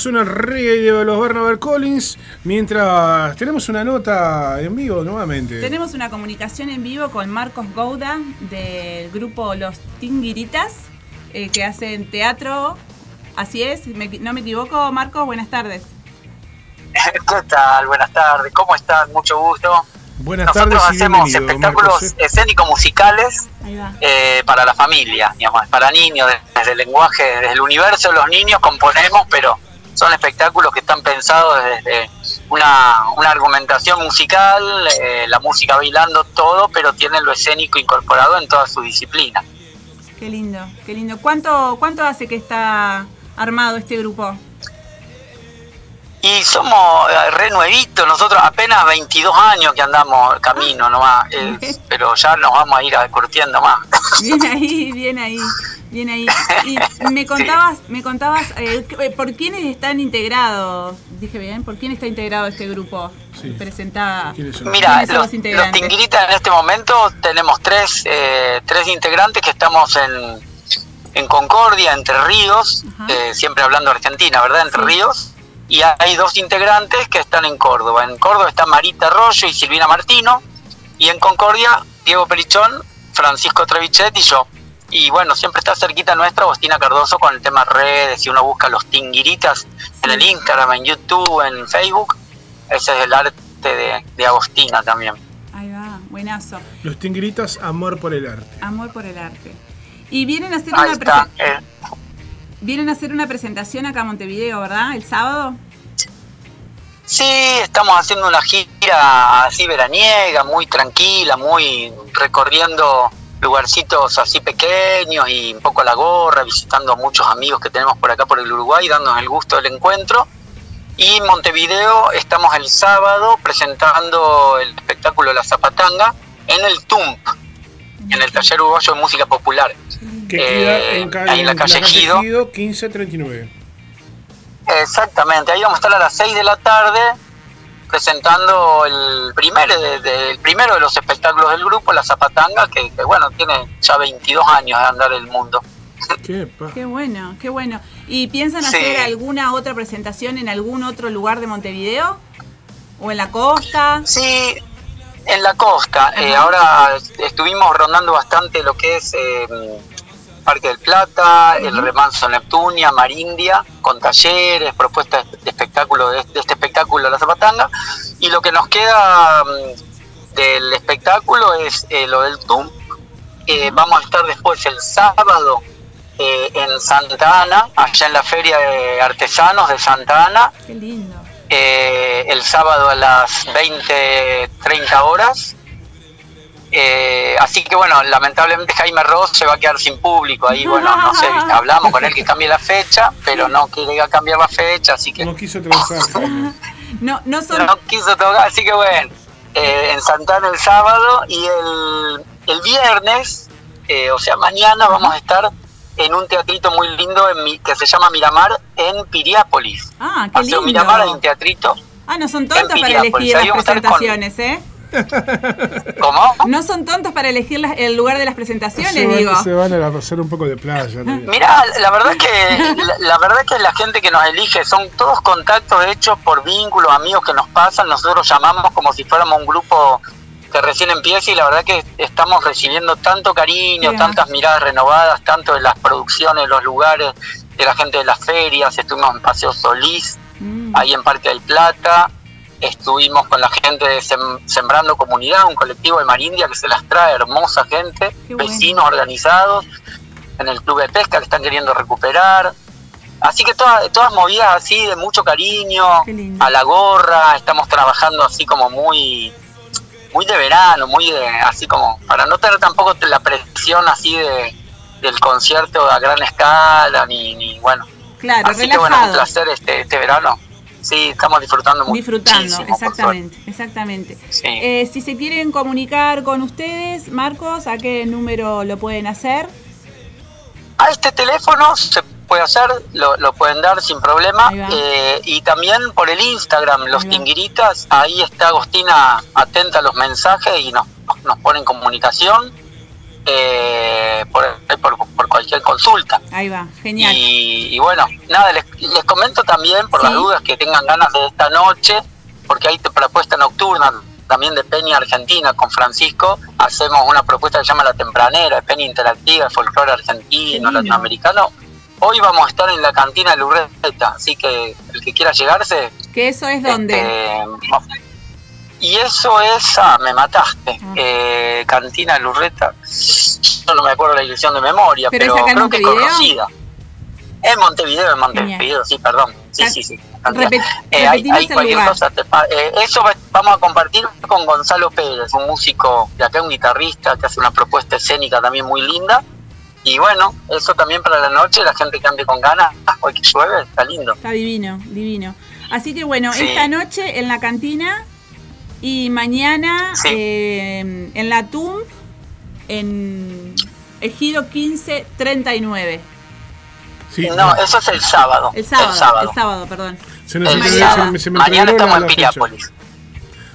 Suena, el reggae de los Barnabas Collins. Mientras tenemos una nota en vivo nuevamente. Tenemos una comunicación en vivo con Marcos Gouda del grupo Los Tinguiritas, eh, que hacen teatro. Así es, me- no me equivoco, Marcos, buenas tardes. ¿Qué tal? Buenas tardes, ¿cómo están? Mucho gusto. Buenas Nosotros tardes hacemos espectáculos Marcos. ¿eh? escénico-musicales eh, para la familia, digamos, para niños, desde el lenguaje, desde el universo de los niños componemos, pero son espectáculos que están pensados desde una, una argumentación musical, eh, la música bailando, todo, pero tienen lo escénico incorporado en toda su disciplina. Qué lindo, qué lindo. ¿Cuánto, cuánto hace que está armado este grupo? Y somos eh, re nuevitos, nosotros apenas 22 años que andamos camino nomás, eh, pero ya nos vamos a ir a- curtiendo más. Bien ahí, bien ahí, bien ahí. Y me contabas, me contabas, eh, que- ¿por quiénes están integrados? Dije bien, ¿por quién está integrado este grupo? Sí. Presenta. ¿Quiénes son? Mira, ¿Quiénes son los, los Tinguiritas en este momento tenemos tres, eh, tres integrantes que estamos en, en Concordia, Entre Ríos, eh, siempre hablando Argentina, ¿verdad? Entre Sí. Ríos. Y hay dos integrantes que están en Córdoba. En Córdoba está Marita Arroyo y Silvina Martino. Y en Concordia, Diego Perichón, Francisco Trevichet y yo. Y bueno, siempre está cerquita nuestra Agostina Cardoso con el tema redes. Si uno busca los Tinguiritas en el Instagram, en YouTube, en Facebook, ese es el arte de, de Agostina también. Ahí va, buenazo. Los tingritas, amor por el arte. Amor por el arte. Y vienen a hacer Ahí una está. presen- eh, vienen a hacer una presentación acá a Montevideo, ¿verdad? El sábado. Sí, estamos haciendo una gira así veraniega, muy tranquila, muy recorriendo lugarcitos así pequeños y un poco a la gorra, visitando a muchos amigos que tenemos por acá por el Uruguay, dándonos el gusto del encuentro. Y en Montevideo estamos el sábado presentando el espectáculo La Zapatanga en el TUMP, en el Taller Uruguayo de Música Popular. Que Eh, queda en, ca- ahí en la calle. Ejido 1539. Exactamente, ahí vamos a estar a las 6 de la tarde presentando el primero de, de- el primero de los espectáculos del grupo, La Zapatanga, que, que, bueno, tiene ya 22 años de andar el mundo. ¿Qué? bueno, qué bueno. ¿Y piensan Sí. hacer alguna otra presentación en algún otro lugar de Montevideo? ¿O en la costa? Sí, en la costa. Eh, ahora estuvimos rondando bastante lo que es eh, Parque del Plata, el Remanso Neptunia, Marindia, con talleres, propuestas de espectáculo de, este espectáculo La Zapatanga. Y lo que nos queda mm, del espectáculo es eh, lo del TUM. Eh, vamos a estar después el sábado en Santa Ana, allá en la Feria de Artesanos de Santa Ana Qué lindo. Eh, el sábado a las 20, 30 horas. Eh, así que bueno, lamentablemente Jaime Ross se va a quedar sin público ahí, bueno, no sé, hablamos con él que cambie la fecha, pero no quiere cambiar la fecha, así que No quiso transar. Jaime. No, no son. no quiso tocar, así que bueno, eh, en Santana el sábado y el, el viernes, eh, o sea, mañana vamos a estar en un teatrito muy lindo en mi- que se llama Miramar en Piriápolis. Ah, qué Paseo lindo. Miramar hay un teatrito. Ah, no son tontos para elegir las con- presentaciones, ¿eh? ¿Cómo? No son tontos para elegir el lugar de las presentaciones, se, digo. van, se van a hacer un poco de playa. también. Mira, la verdad que la, la verdad que la gente que nos elige son todos contactos hechos por vínculos, amigos que nos pasan. Nosotros llamamos como si fuéramos un grupo que recién empieza y la verdad que estamos recibiendo tanto cariño, Bien. tantas miradas renovadas, tanto de las producciones, los lugares, de la gente de las ferias. Estuvimos en Paseo Solís, Mm, ahí en Parque del Plata. Estuvimos con la gente de Sem- Sembrando Comunidad, un colectivo de Marindia que se las trae, hermosa gente, bueno. vecinos organizados, en el club de pesca que están queriendo recuperar. Así que todas, todas movidas así de mucho cariño, a la gorra, estamos trabajando así como muy muy de verano, muy de así como para no tener tampoco la presión así de del concierto a gran escala ni, ni bueno, claro, Así que bueno, un relajado. placer este, este verano. Sí, estamos disfrutando mucho. Disfrutando, exactamente, exactamente. Sí. Eh, si se quieren comunicar con ustedes, Marcos, ¿a qué número lo pueden hacer? A este teléfono se puede hacer, lo, lo pueden dar sin problema. Eh, y también por el Instagram, los tinguiritas, ahí está Agostina atenta a los mensajes y nos, nos pone en comunicación eh, por, por, por cualquier consulta. Ahí va, genial. Y, y bueno, nada, les, les comento también por Sí. las dudas que tengan ganas de esta noche, porque hay propuesta nocturna también de Peña Argentina con Francisco. Hacemos una propuesta que se llama La Tempranera, de Peña Interactiva, de folclore argentino, latinoamericano. Hoy vamos a estar en la cantina Lurreta, así que el que quiera llegarse. ¿Que eso es donde? este, y eso es, ah, me mataste, Ah. eh, Cantina Lurreta. Yo no me acuerdo la dirección de memoria, ¿Pero pero, creo que es conocida. En Montevideo, en Montevideo, sí, perdón. Sí, sí, sí. repet- Eh, hay, hay cualquier lugar. cosa. te eh, eso va- vamos a compartir con Gonzalo Pérez, un músico de acá, un guitarrista que hace una propuesta escénica también muy linda. Y bueno, eso también para la noche, la gente que ande con ganas, hoy que llueve, está lindo. Está divino, divino. Así que bueno, Sí. esta noche en la cantina y mañana Sí. eh, en la TUM en Ejido 1539. Sí, No, eso es el sábado. El sábado, el sábado, perdón. Se nos El entreveró- sábado. se me- se me Mañana estamos en. Piriápolis.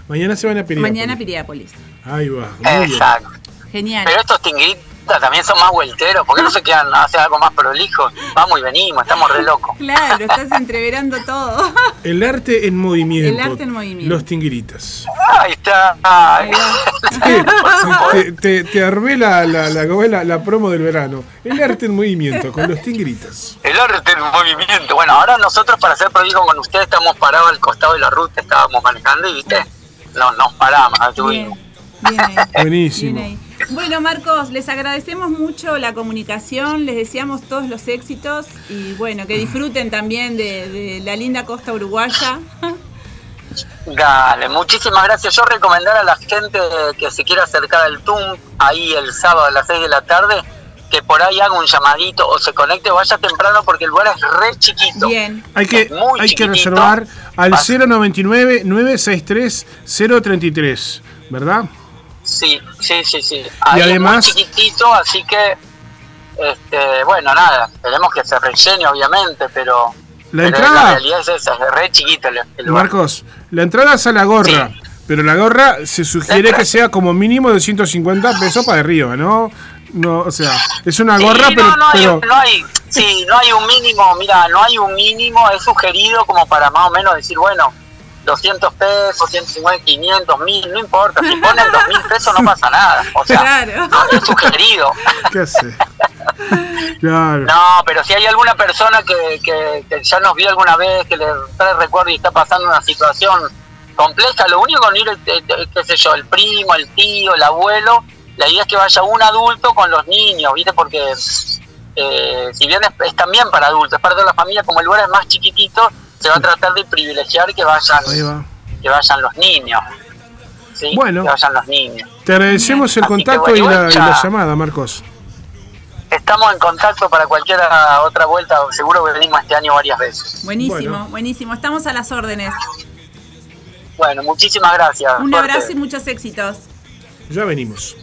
Mañana se van a Piriápolis. Mañana Piriápolis. Ahí va. Muy bien. Exacto. Genial. Pero estos tinguitas también son más vuelteros. ¿Por qué no se quedan a hacer algo más prolijo? Vamos y venimos, estamos re locos. Claro, estás entreverando todo. El arte en movimiento. El arte en movimiento. Los tinguiritas. Ahí está. Ay. te, te, te armé la, la, la, ¿cómo es la- la promo del verano. El arte en movimiento con los tinguiritas. El arte en movimiento. Bueno, ahora nosotros para ser prolijo con ustedes estamos parados al costado de la ruta, estábamos manejando y viste, no, nos paramos, Bien, estuvimos. bien ahí. Buenísimo. Bien ahí. Bueno, Marcos, les agradecemos mucho la comunicación, les deseamos todos los éxitos y bueno, que disfruten también de, de la linda costa uruguaya. Dale, muchísimas gracias. Yo recomendar a la gente que se quiera acercar al TUM ahí el sábado a las 6 de la tarde, que por ahí haga un llamadito o se conecte, vaya temprano porque el lugar es re chiquito. Bien. Hay que, muy hay que reservar al Así- 099-963-033, ¿verdad? Sí, sí, sí, sí. Ahí es además- muy chiquitito, así que, este, bueno, nada, tenemos que se rellene, obviamente, pero, La pero entrada- la realidad es esa, es re chiquito el, el lugar. Marcos, la entrada es a la gorra, Sí. pero la gorra se sugiere que sea como mínimo de 150 pesos para arriba, ¿no? No, o sea, es una Sí, gorra, no, pero, no, hay, pero no hay, sí, no hay un mínimo, mira, no hay un mínimo, es sugerido como para más o menos decir, bueno, 200 pesos, 150, 500, 1000, no importa, si ponen 2000 pesos no pasa nada, o sea, Claro. no, es sugerido. ¿qué hace? Claro. No, pero si hay alguna persona que, que, que ya nos vio alguna vez, que le trae recuerdo y está pasando una situación compleja, lo único con ir, eh, eh, qué sé yo, el primo, el tío, el abuelo, la idea es que vaya un adulto con los niños, ¿viste? Porque eh, si bien es, es también para adultos, es parte de la familia, como el lugar es más chiquitito, se va a tratar de privilegiar que vayan, va. que vayan los niños. ¿sí? Bueno. Que vayan los niños. Te agradecemos el Así contacto bueno, y, la, y la llamada, Marcos. Estamos en contacto para cualquier otra vuelta, seguro que venimos este año varias veces. Buenísimo, Bueno. buenísimo. Estamos a las órdenes. Bueno, muchísimas gracias. Un abrazo y muchos éxitos. Ya venimos.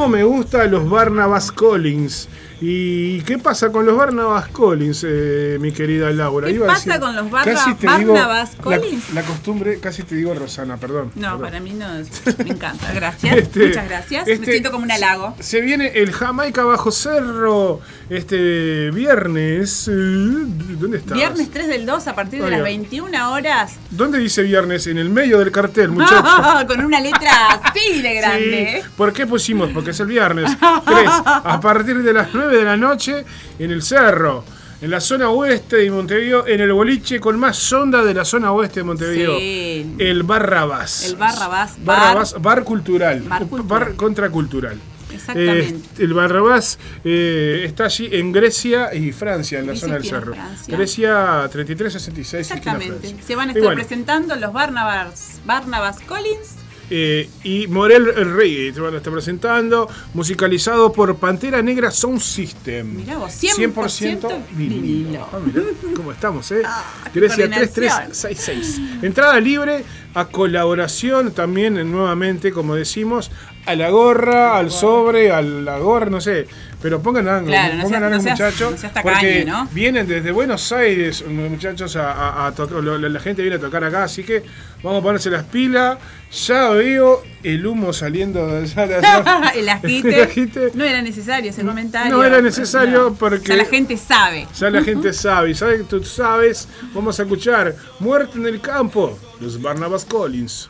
¿Cómo me gustan los Barnabas Collins? ¿Y qué pasa con los Barnabas Collins, eh, mi querida Laura? ¿Qué Iba a pasa con los Barna- casi te Barnabas Collins? La, costumbre, casi te digo Rosana, perdón. No, perdón. para mí no. es- Me encanta. Gracias. Este, Muchas gracias. este, Me siento como un halago. Se viene el Jamaica Bajo Cerro este viernes. eh, ¿Dónde está? Viernes 3 del 2 a partir de las va. 21 horas. ¿Dónde dice viernes? En el medio del cartel, muchachos. Con una letra así de grande. Sí. ¿Por qué pusimos? Porque es el viernes 3, a partir de las 9 de la noche en el cerro, en la zona oeste de Montevideo, en el boliche con más onda de la zona oeste de Montevideo. Sí. El Barrabás. El Barrabás Bar. Barrabás, bar cultural. Bar cultural. contracultural. Exactamente. Eh, el Barrabás eh, está allí en Grecia y Francia, en la zona del cerro. Francia. Grecia 3366. esquina Exactamente. Se van a estar bueno, presentando los Barnabas, Barnabas Collins. Eh, y Morel el Rey te van a estar presentando, musicalizado por Pantera Negra Sound System. Mirá vos, 100% vinilo. Ah, mirá cómo estamos, ¿eh? Ah, Grecia coordinación. 3366. Entrada libre a colaboración también, eh, nuevamente, como decimos, a la gorra, al sobre, a la gorra, no sé. Pero pongan algo, Claro, no pongan seas- algo, no seas- muchachos. no seas tacaño, porque ¿no? vienen desde Buenos Aires, muchachos, a, a- a tocar. La gente viene a tocar acá, así que vamos a ponerse las pilas. Ya veo el humo saliendo de allá. el ajite. No era necesario ese comentario. No era necesario porque- Ya la gente sabe. Ya la gente sabe, ¿sabes? Tú sabes, vamos a escuchar Muerte en el campo, los Barnabas Collins.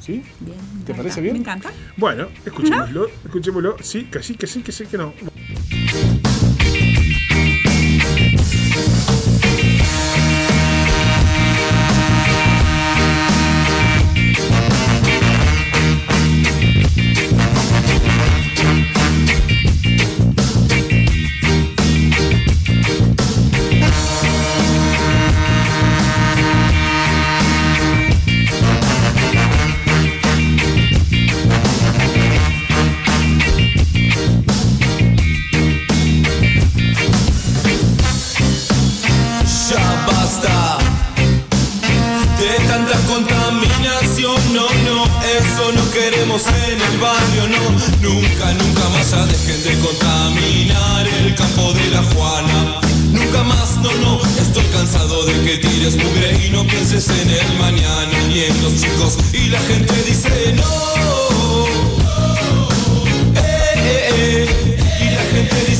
¿Sí? Bien, ¿Te parece bien? Me encanta. Bueno, escuchémoslo, escuchémoslo. Sí, que sí, que sí, que sí, que no. Nunca, nunca más ya dejen de contaminar el campo de la Juana. Nunca más, no, no, estoy cansado de que tires mugre y no pienses en el mañana ni en los chicos. Y la gente dice no. Eh, eh, eh. Y la gente dice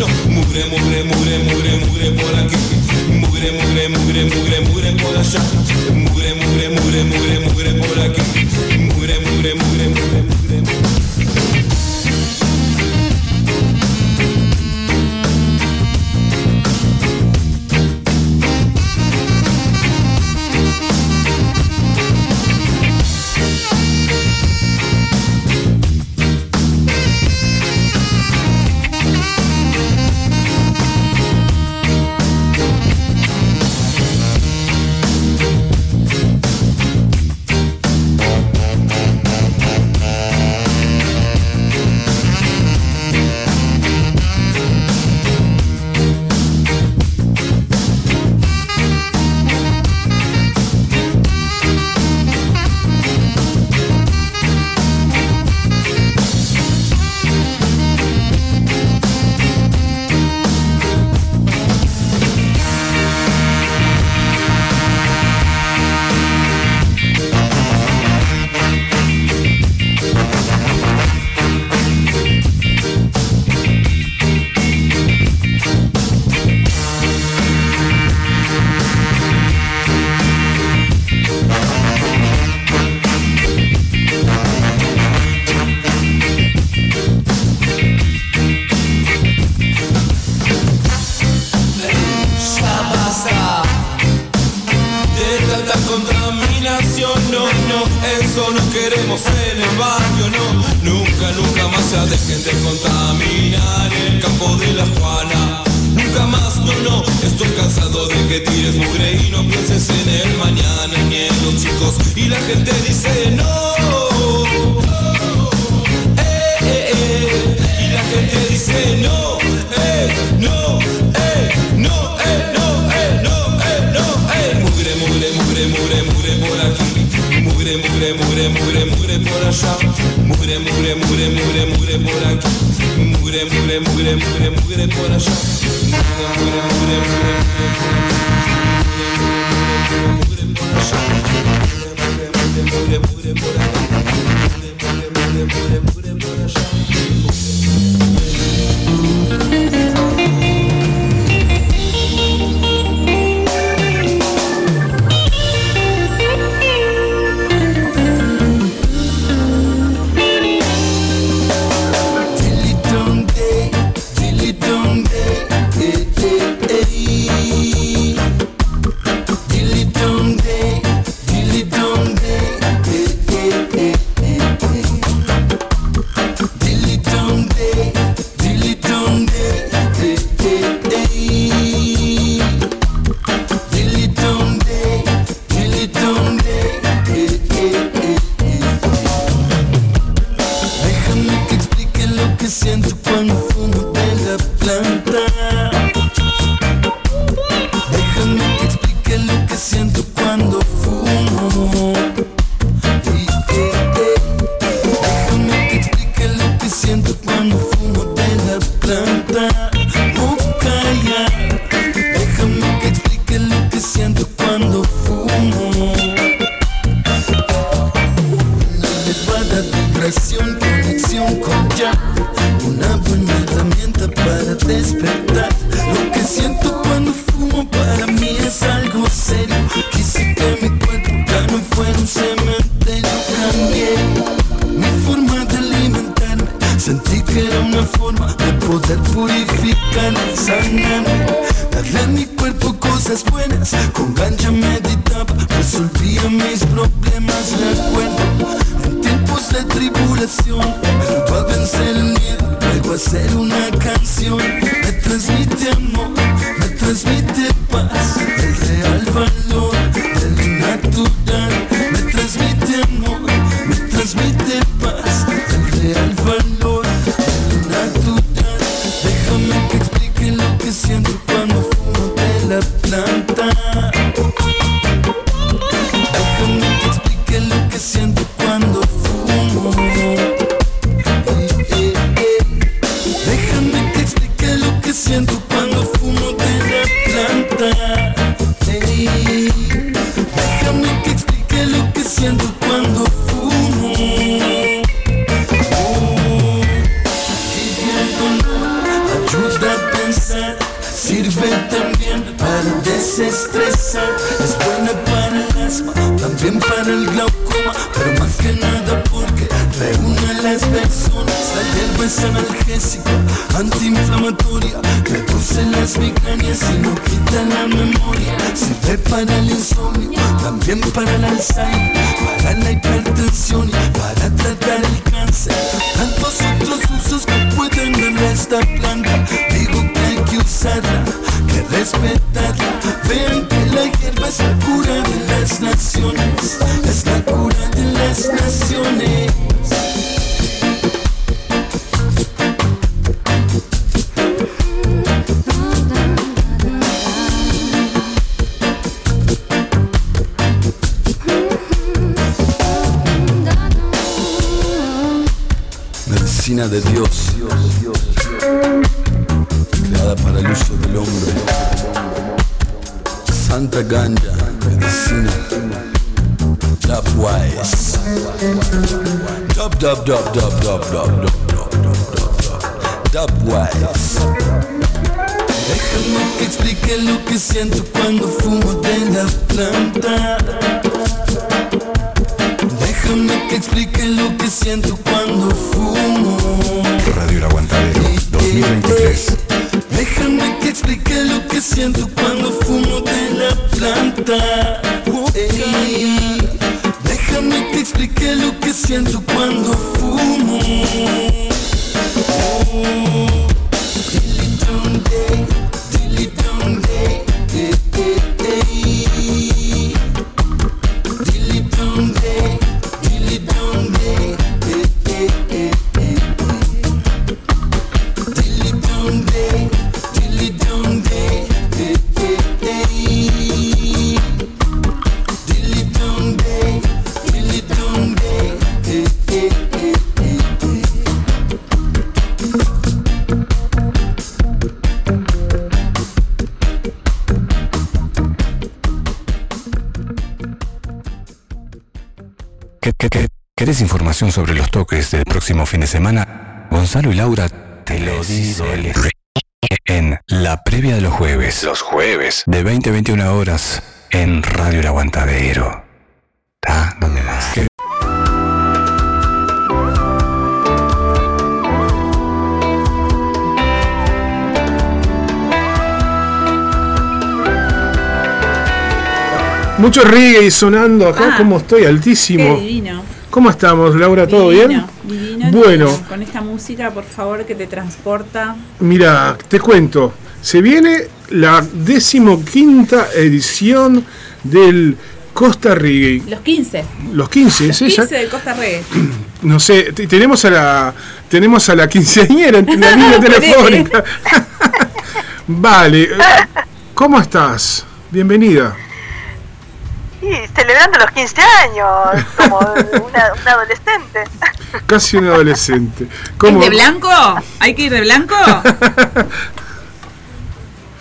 No, mugre, mugre, mugre, mugre, mugre por aquí. Mugre, mugre, mugre, mugre, mugre por allá. Mugre, mugre, mugre, mugre, mugre por aquí. Cuando fumo de la planta. Oh, calla. Déjame que explique lo que siento cuando fumo. Elevada vibración, conexión con ya. Una buena herramienta para despertar. De poder purificar, sanar. Darle a mi cuerpo cosas buenas. Con gancha meditaba, resolvía mis problemas. Recuerdo en tiempos de tribulación. Me ayudó a vencer el miedo, luego a hacer una canción. Me transmite amor, me transmite paz. El real valor del natural. Me transmite amor, me transmite semana? Gonzalo y Laura te lo digo en la previa de los jueves. Los jueves. De 20 a 21 horas en Radio El Aguantadero. ¿Está? ¿Dónde vas? ¿Qué? Mucho reggae sonando acá, Ah, como estoy Qué altísimo. divino. ¿Cómo estamos, Laura? ¿Todo divino, bien? divino, Bueno. divino. Con esta música, por favor, que te transporta. Mira, te cuento. Se viene la decimoquinta edición del Costa Reggae. Los 15. Los 15, Los ¿es esa? 15 de Costa Reggae. No sé, tenemos a la tenemos a la quinceañera en la línea telefónica. vale. eh, ¿Cómo estás? Bienvenida. Y celebrando los 15 años, como una, una adolescente. Casi un adolescente. ¿Es ¿Cómo? de blanco? ¿Hay que ir de blanco?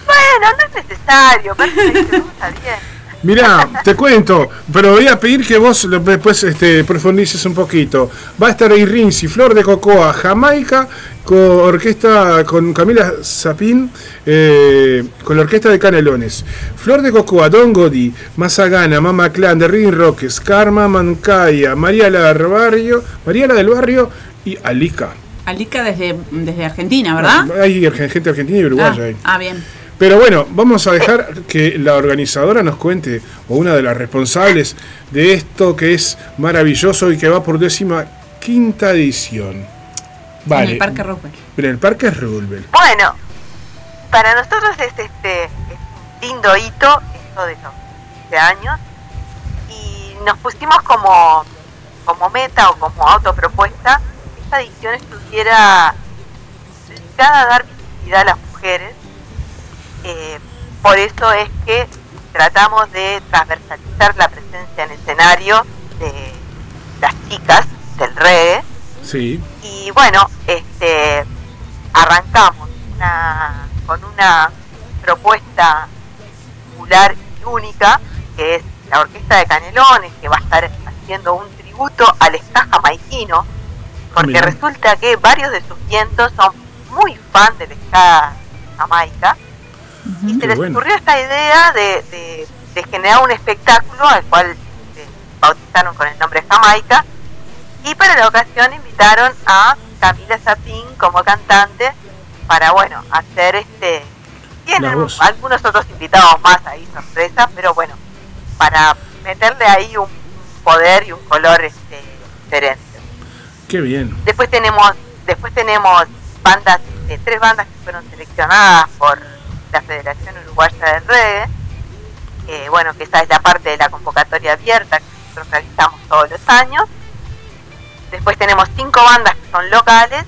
Bueno, no es necesario, pero gusta bien. Mirá, te cuento, pero voy a pedir que vos lo- después este, profundices un poquito. Va a estar ahí Rinzi, Flor de Cocoa, Jamaica, con orquesta, con Camila Zapín, eh, con la orquesta de Canelones. Flor de Cocoa, Don Godi, Mazagana, Mama Clan, de Ring Roques, Karma Mancaya, María la del Barrio, María la del Barrio y Alica. Alica desde, desde Argentina, ¿verdad? Hay argen- gente argentina y uruguaya ahí. Ah, ah, bien. Pero bueno, vamos a dejar que la organizadora nos cuente, o una de las responsables de esto que es maravilloso y que va por décima quinta edición. Vale. En el Parque Roosevelt. En el Parque Roosevelt. Bueno, para nosotros es este es un lindo hito, esto de los 15 años, y nos pusimos como, como meta o como autopropuesta que esta edición estuviera dedicada a dar visibilidad a las mujeres. Eh, por eso es que tratamos de transversalizar la presencia en escenario de las chicas del reggae Sí. y bueno, este arrancamos una, con una propuesta singular y única, que es la Orquesta de Canelones, que va a estar haciendo un tributo al ska jamaiquino, porque Mira. resulta que varios de sus vientos son muy fan del ska jamaica, y se Qué les bueno. ocurrió esta idea de, de- de generar un espectáculo al cual se bautizaron con el nombre Jamaica y para la ocasión invitaron a Camila Sapín como cantante para bueno hacer este tienen algunos otros invitados más ahí sorpresa pero bueno para meterle ahí un poder y un color este diferente Qué bien. Después tenemos, después tenemos bandas, eh, tres bandas que fueron seleccionadas por la Federación Uruguaya del Reggae. Eh, bueno, que esa es la parte de la convocatoria abierta que nosotros realizamos todos los años. Después tenemos cinco bandas que son locales,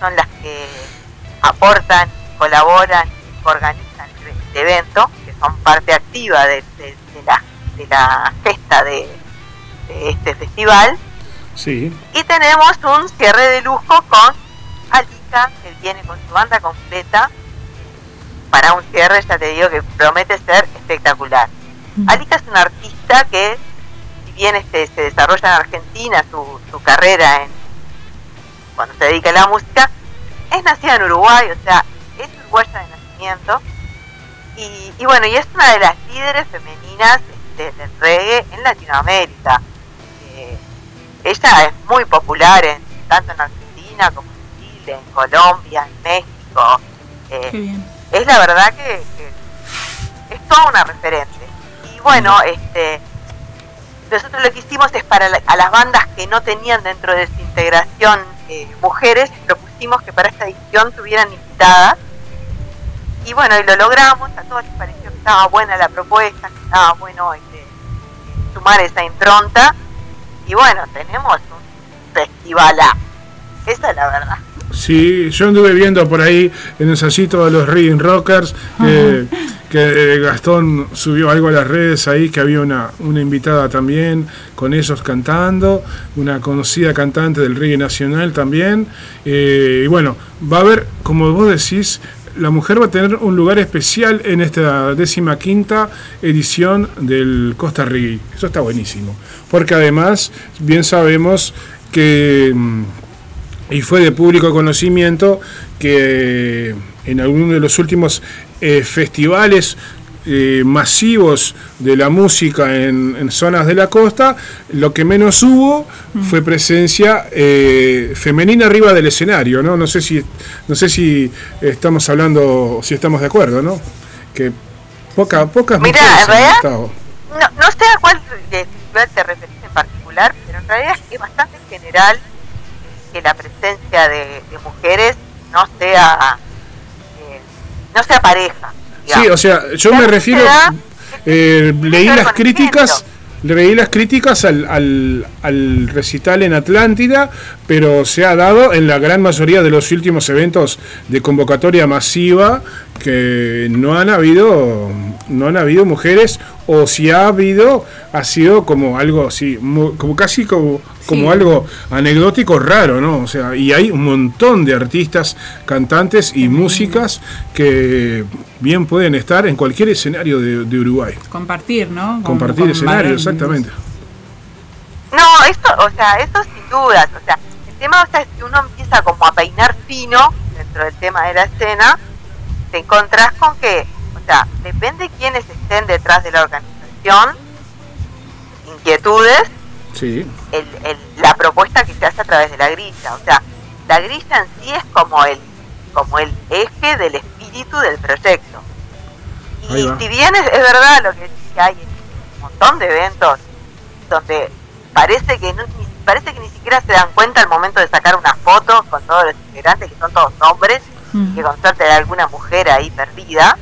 son las que aportan, colaboran, organizan este evento, que son parte activa de, de- de la, de la gesta de- de este festival. Sí. Y tenemos un cierre de lujo con Alika, que viene con su banda completa para un cierre, ya te digo que promete ser espectacular. Alika es una artista que, bien este, se desarrolla en Argentina su, su carrera en cuando se dedica a la música, es nacida en Uruguay, o sea, es uruguaya de nacimiento. Y, y bueno, y es una de las líderes femeninas este, del reggae en Latinoamérica. Eh, ella es muy popular en, tanto en Argentina como en Chile, en Colombia, en México. Eh, Qué bien. es la verdad que, que es toda una referente. Y bueno, este nosotros lo que hicimos es para la- a las bandas que no tenían dentro de su integración eh, mujeres, propusimos que para esta edición tuvieran invitadas. Y bueno, y lo logramos, a todos les pareció que estaba buena la propuesta, que estaba bueno este, sumar esa impronta. Y bueno, tenemos un festival Esa es la verdad. Sí, yo anduve viendo por ahí en el sallito de los Reading Rockers que, que, eh, Gastón subió algo a las redes ahí, que había una, una invitada también con ellos cantando, una conocida cantante del reggae nacional también. Eh, y bueno, va a haber, como vos decís, la mujer va a tener un lugar especial en esta décima quinta edición del Costa Reggae. Eso está buenísimo. Porque además, bien sabemos que... mm, y fue de público conocimiento que en alguno de los últimos eh, festivales eh, masivos de la música en, en zonas de la costa, lo que menos hubo fue presencia eh, femenina arriba del escenario, ¿no? No sé si no sé si estamos hablando, si estamos de acuerdo, ¿no? Que poca, pocas mujeres han. No, no sé a cuál te referís en particular, pero en realidad es bastante general que la presencia de, de mujeres no sea no sea pareja. Sí, o sea, yo me refiero, eh, leí las críticas, leí las críticas al, al, al recital en Atlántida, pero se ha dado en la gran mayoría de los últimos eventos de convocatoria masiva que no han habido, no han habido mujeres, o si ha habido, ha sido como algo así, mu- como casi como, como Sí. algo anecdótico raro, ¿no? O sea, y hay un montón de artistas, cantantes y músicas que bien pueden estar en cualquier escenario de, de Uruguay. Compartir, ¿no? Con- Compartir con escenario, exactamente. No, esto, o sea, eso sin dudas, o sea, el tema o sea, es que uno empieza como a peinar fino dentro del tema de la escena, te encontrás con que, o sea, depende quiénes estén detrás de la organización, inquietudes, Sí. el, el- la propuesta que se hace a través de la grilla. O sea, la grilla en sí es como el, como el eje del espíritu del proyecto. Y si bien es, es verdad lo que que hay un montón de eventos donde parece que no, ni, parece que ni siquiera se dan cuenta al momento de sacar una foto con todos los integrantes, que son todos hombres, Mm. que con suerte hay alguna mujer ahí perdida,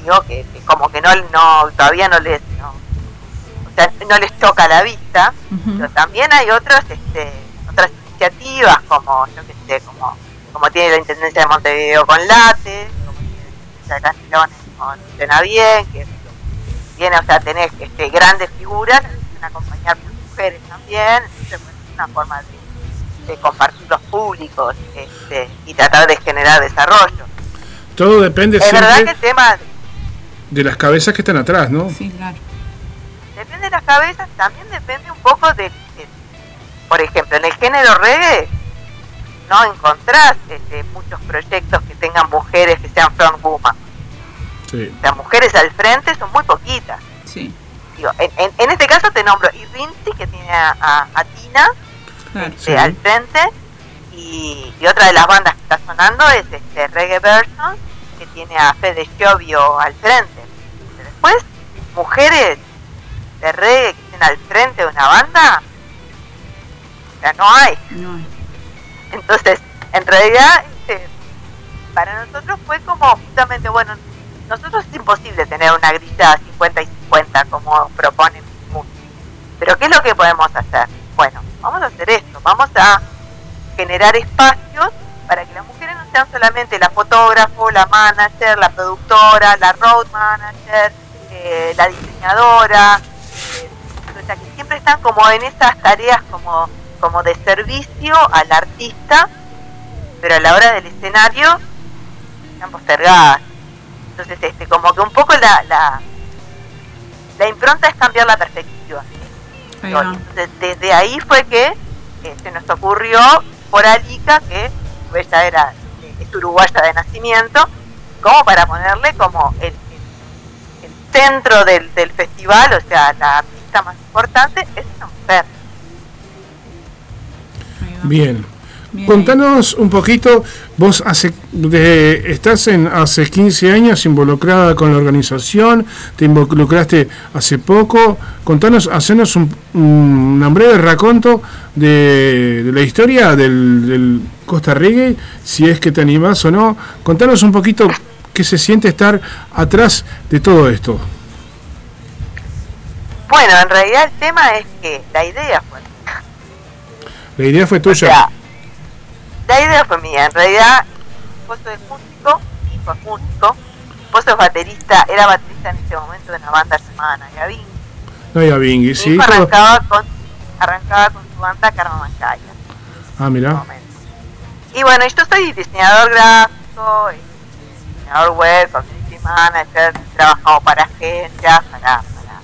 digo que, que como que no, no todavía no les no, o sea, no les choca la vista, pero también hay otros este, otras iniciativas como yo que sé, como, como tiene la Intendencia de Montevideo con Late, como tiene la Intendencia de con Cena Bien, que viene, o sea, tenés este, grandes figuras, necesitan acompañar mujeres también, entonces bueno, es una forma de, de compartir los públicos este, y tratar de generar desarrollo. Todo depende Es verdad que siempre el tema de las cabezas que están atrás, ¿no? Sí, claro. depende de las cabezas, también depende un poco de, de- por ejemplo, en el género reggae no encontrás este, muchos proyectos que tengan mujeres que sean front woman. Sí. O sea, mujeres al frente son muy poquitas. Sí, Digo, en, en- en este caso te nombro Irrinzi, que tiene a, a- a Tina claro. este, al frente, y, y otra de las bandas que está sonando es este Reggae Version, que tiene a Fede Giovio al frente. Después, mujeres de reggae que estén al frente de una banda, sea, no hay. No, Entonces, en realidad, este, para nosotros fue como justamente, bueno, nosotros es imposible tener una grilla 50 y 50 como propone Moon. Pero ¿qué es lo que podemos hacer? Bueno, vamos a hacer esto, vamos a generar espacios para que las mujeres no sean solamente la fotógrafo, la manager, la productora, la road manager, eh, la diseñadora, eh, o sea que siempre están como en esas tareas como, como de servicio al artista, pero a la hora del escenario están postergadas. Entonces, este, como que un poco la, la, la impronta es cambiar la perspectiva. Entonces, desde ahí fue que eh, se nos ocurrió por Alica, que ella era eh, es uruguaya de nacimiento, como para ponerle como el, el- el centro del, del festival, o sea, la artista más importante es una mujer. Bien. Bien. Contanos un poquito, vos hace, de- estás en hace 15 años involucrada con la organización, te involucraste hace poco, contanos, hacenos un, un- un breve raconto de, de la historia del, del Costa Reggae, si es que te animás o no, contanos un poquito qué se siente estar atrás de todo esto. Bueno, en realidad el tema es que la idea fue La idea fue O tuya. sea, la idea fue mía. En realidad, esposo es músico, hijo es músico. Esposo es baterista, era baterista en ese momento de una banda llamada Nagavin. no Mi sí. arrancaba con, arrancaba con su banda Mancaya. Ah, mira. Y bueno, yo soy diseñador gráfico, eh, diseñador web, community manager, trabajado para agencias, para, para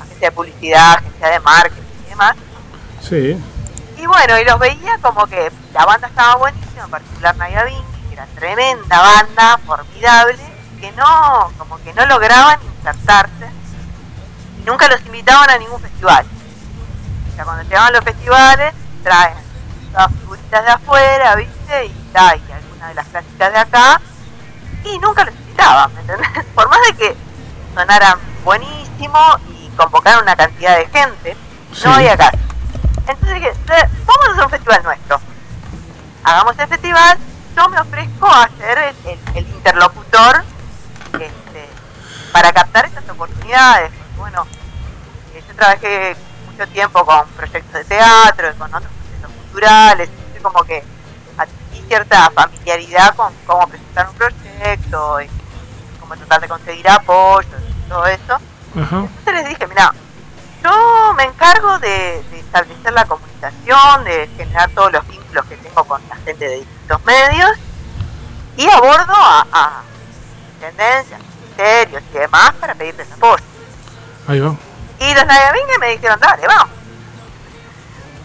agencia de publicidad, agencia de marketing y demás. Sí. Y bueno, y los veía como que la banda estaba buenísima, en particular Naya Vinci, que era tremenda banda, formidable, que no, como que no lograban insertarse y nunca los invitaban a ningún festival. O sea, cuando llegaban los festivales, traen las figuritas de afuera, ¿viste? Y, ta, y algunas de las clásicas de acá, y nunca los invitaban, ¿me entendés? Por más de que sonaran buenísimo y convocaran una cantidad de gente, Sí. no había caso. Entonces dije, "Eh, vamos a hacer un festival nuestro. Hagamos el festival, yo me ofrezco a ser el, el- el interlocutor este, para captar estas oportunidades. Porque, bueno, eh, yo trabajé mucho tiempo con proyectos de teatro, con otros culturales, entonces como que adquirí cierta familiaridad con cómo presentar un proyecto, y cómo tratar de conseguir apoyo y todo eso. Entonces les dije, mira, yo me encargo de, de establecer la comunicación, de generar todos los vínculos que tengo con la gente de distintos medios y abordo a, a tendencias, ministerios y demás para pedirles apoyo. Ahí va. Y los Nagavinga me dijeron, dale, vamos.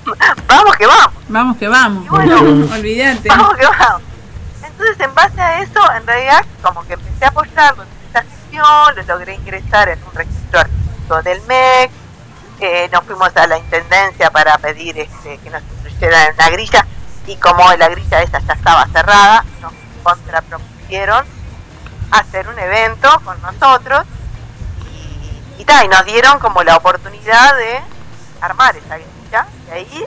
vamos que vamos, Vamos que vamos. Y bueno, Olvídate. vamos que vamos. Entonces, en base a eso, en realidad, como que empecé a apoyarlos en esta gestión, los logré ingresar en un registro artístico del MEC, eh, nos fuimos a la intendencia para pedir este, que nos incluyeran en una grilla, y como la grilla esa ya estaba cerrada, nos contrapropusieron hacer un evento con nosotros, y, y, ta, y nos dieron como la oportunidad de armar esa grilla, ahí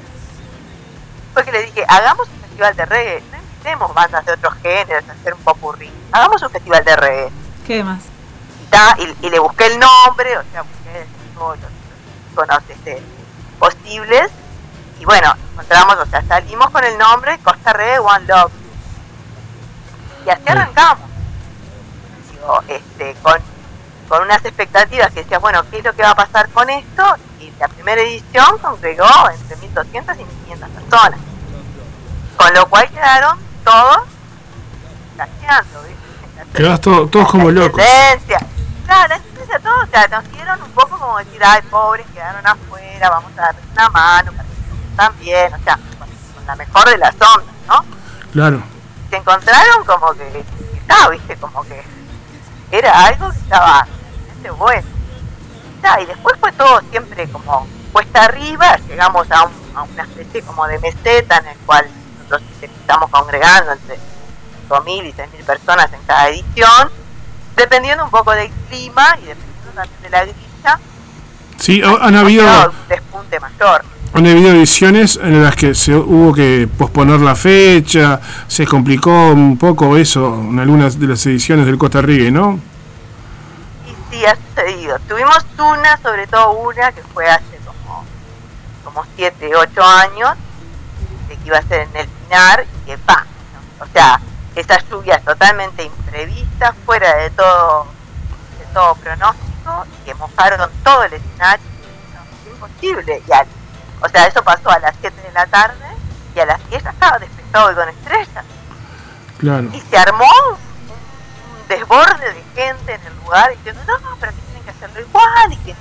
fue que le dije, hagamos un festival de reggae, no invitemos bandas de otros géneros a hacer un popurrí, hagamos un festival de reggae. ¿Qué más? Y, le busqué el nombre, o sea, busqué todos los iconos este, posibles, y bueno, encontramos, o sea, salimos con el nombre Costa Reggae One Love. Y así arrancamos. Digo, este, con, con unas expectativas que decías, bueno, ¿qué es lo que va a pasar con esto? Y la primera edición congregó entre 1.200 y 1.500 personas. Con lo cual quedaron todos gaseando, to- todos como locos. Claro, la tendencia todos, o sea, nos dieron un poco como decir, ay, pobres, quedaron afuera, vamos a darles una mano, para que también, o sea, con, con la mejor de las ondas, ¿no? Claro. Se encontraron como que, está, viste, como que era algo que estaba bueno. Y después fue todo siempre como cuesta arriba, llegamos a, un- a una especie como de meseta en el cual nosotros estamos congregando entre 5.000 y 6.000 personas en cada edición, dependiendo un poco del clima y dependiendo también de la grilla, Sí, ha- han habido, un despunte mayor. han habido ediciones en las que se hubo que posponer la fecha, se complicó un poco eso en algunas de las ediciones del Costa Riga, ¿no? Sí ha sucedido. Tuvimos una, sobre todo una, que fue hace como, como 7, 8 años, de que iba a ser en el Pinar, y que pa, ¿no? o sea, esa lluvia totalmente imprevista, fuera de todo, de todo pronóstico, y que mojaron todo el escenario, no, imposible. Y al- o sea, eso pasó a las 7 de la tarde, y a las 10 ya estaba despejado y con estrellas Claro. y se armó un desborde de gente en el lugar diciendo no, no, pero que tienen que hacerlo igual y que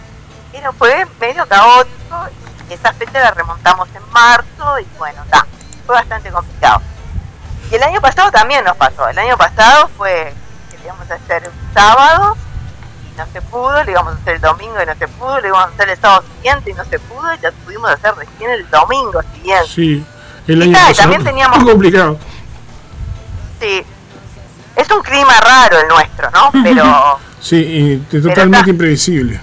era, fue medio caótico y esa fecha la remontamos en marzo y bueno, ta, fue bastante complicado. Y el año pasado también nos pasó, el año pasado fue que le íbamos a hacer un sábado y no se pudo, le íbamos a hacer el domingo y no se pudo, le íbamos a hacer el sábado siguiente y no se pudo y ya pudimos hacer recién el domingo siguiente. Sí, el año Y claro, y pasado también teníamos- complicado. Sí. Es un clima raro el nuestro, ¿no? Pero Sí, y totalmente está- imprevisible.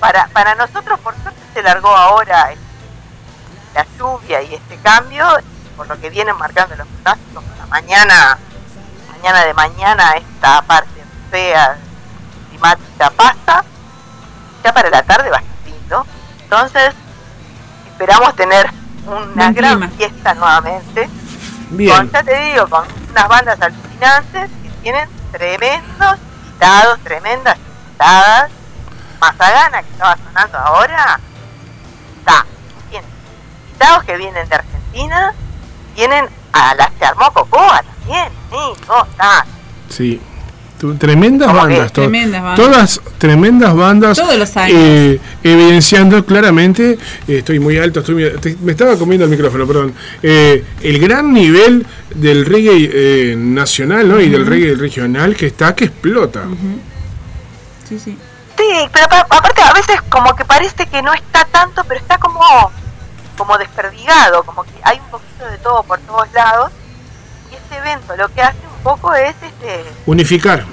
para, para nosotros, por suerte, se largó ahora la lluvia y este cambio, por lo que vienen marcando los pronósticos para mañana, mañana de mañana, esta parte fea climática pasa, ya para la tarde va a estar lindo. Entonces, esperamos tener una Buen gran clima. fiesta nuevamente. Bien. Con, ya te digo, con unas bandas alucinantes que tienen tremendos invitados, tremendas invitadas. Mazagana, que estaba sonando ahora, está. Tiene invitados que vienen de Argentina, vienen a las que armó Cocoa también, sí, no, está. Sí. Tu- Tremendas bandas, to- Tremendas bandas. todas tremendas bandas. Todos los años. eh, evidenciando claramente, eh, estoy muy alto, estoy muy- te- me estaba comiendo el micrófono, perdón. eh, el gran nivel del reggae eh, nacional ¿no? y del reggae regional que está que explota. Sí, sí. Sí, pero pa- aparte a veces como que parece que no está tanto, pero está como, como desperdigado, como que hay un poquito de todo por todos lados. Y este evento lo que hace un poco es este Unificar.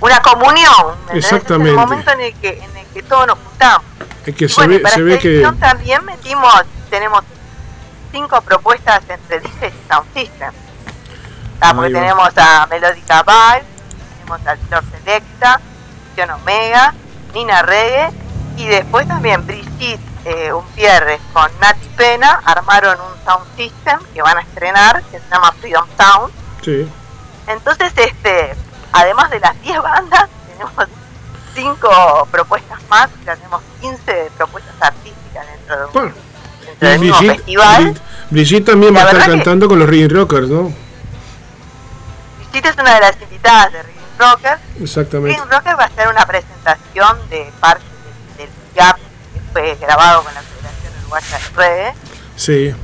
una comunión. Exactamente. Es el momento en el que, en el que todos nos juntamos. Es que Y se bueno, ve, para se ve que. también metimos, tenemos cinco propuestas entre DJs y Sound System. Ah, porque tenemos a Melodica Vibe, tenemos al Flor Selecta, Sion Omega, Nina Reggae y después también Brigitte eh, Umpierre con Nati Pena armaron un sound system que van a estrenar que se llama Freedom Sound. Sí. Entonces, este, además de las 10 bandas, tenemos 5 propuestas más, tenemos 15 propuestas artísticas dentro de un, Bueno, dentro del mismo Brigitte, festival. Brigitte- también va a estar cantando con los Reggae Rockers, ¿no? Brigitte es una de las invitadas de Rhythm Rockers. Exactamente. Rhythm Rockers va a hacer una presentación de parte del, del GAP que fue grabado con la Federación Uruguaya de Reggae, Sí.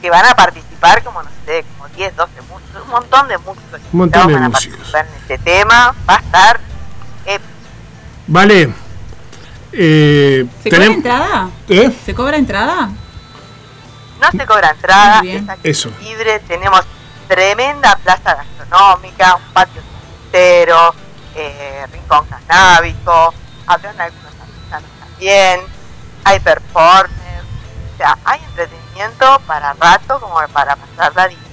que van a participar como, no sé, 10, 12 músicos, un montón de músicos. Un montón de van a músicos. participar en este tema, va a estar épico. Vale. Eh, ¿Se cobra entrada? ¿Eh? ¿Se cobra entrada? No se cobra entrada, bien. es Eso. accesible, tenemos tremenda plaza gastronómica, un patio entero, eh, rincón canábico, habrán algunos artesanos también, hay performers, o sea, hay entretenimiento para rato como para pasarla divina.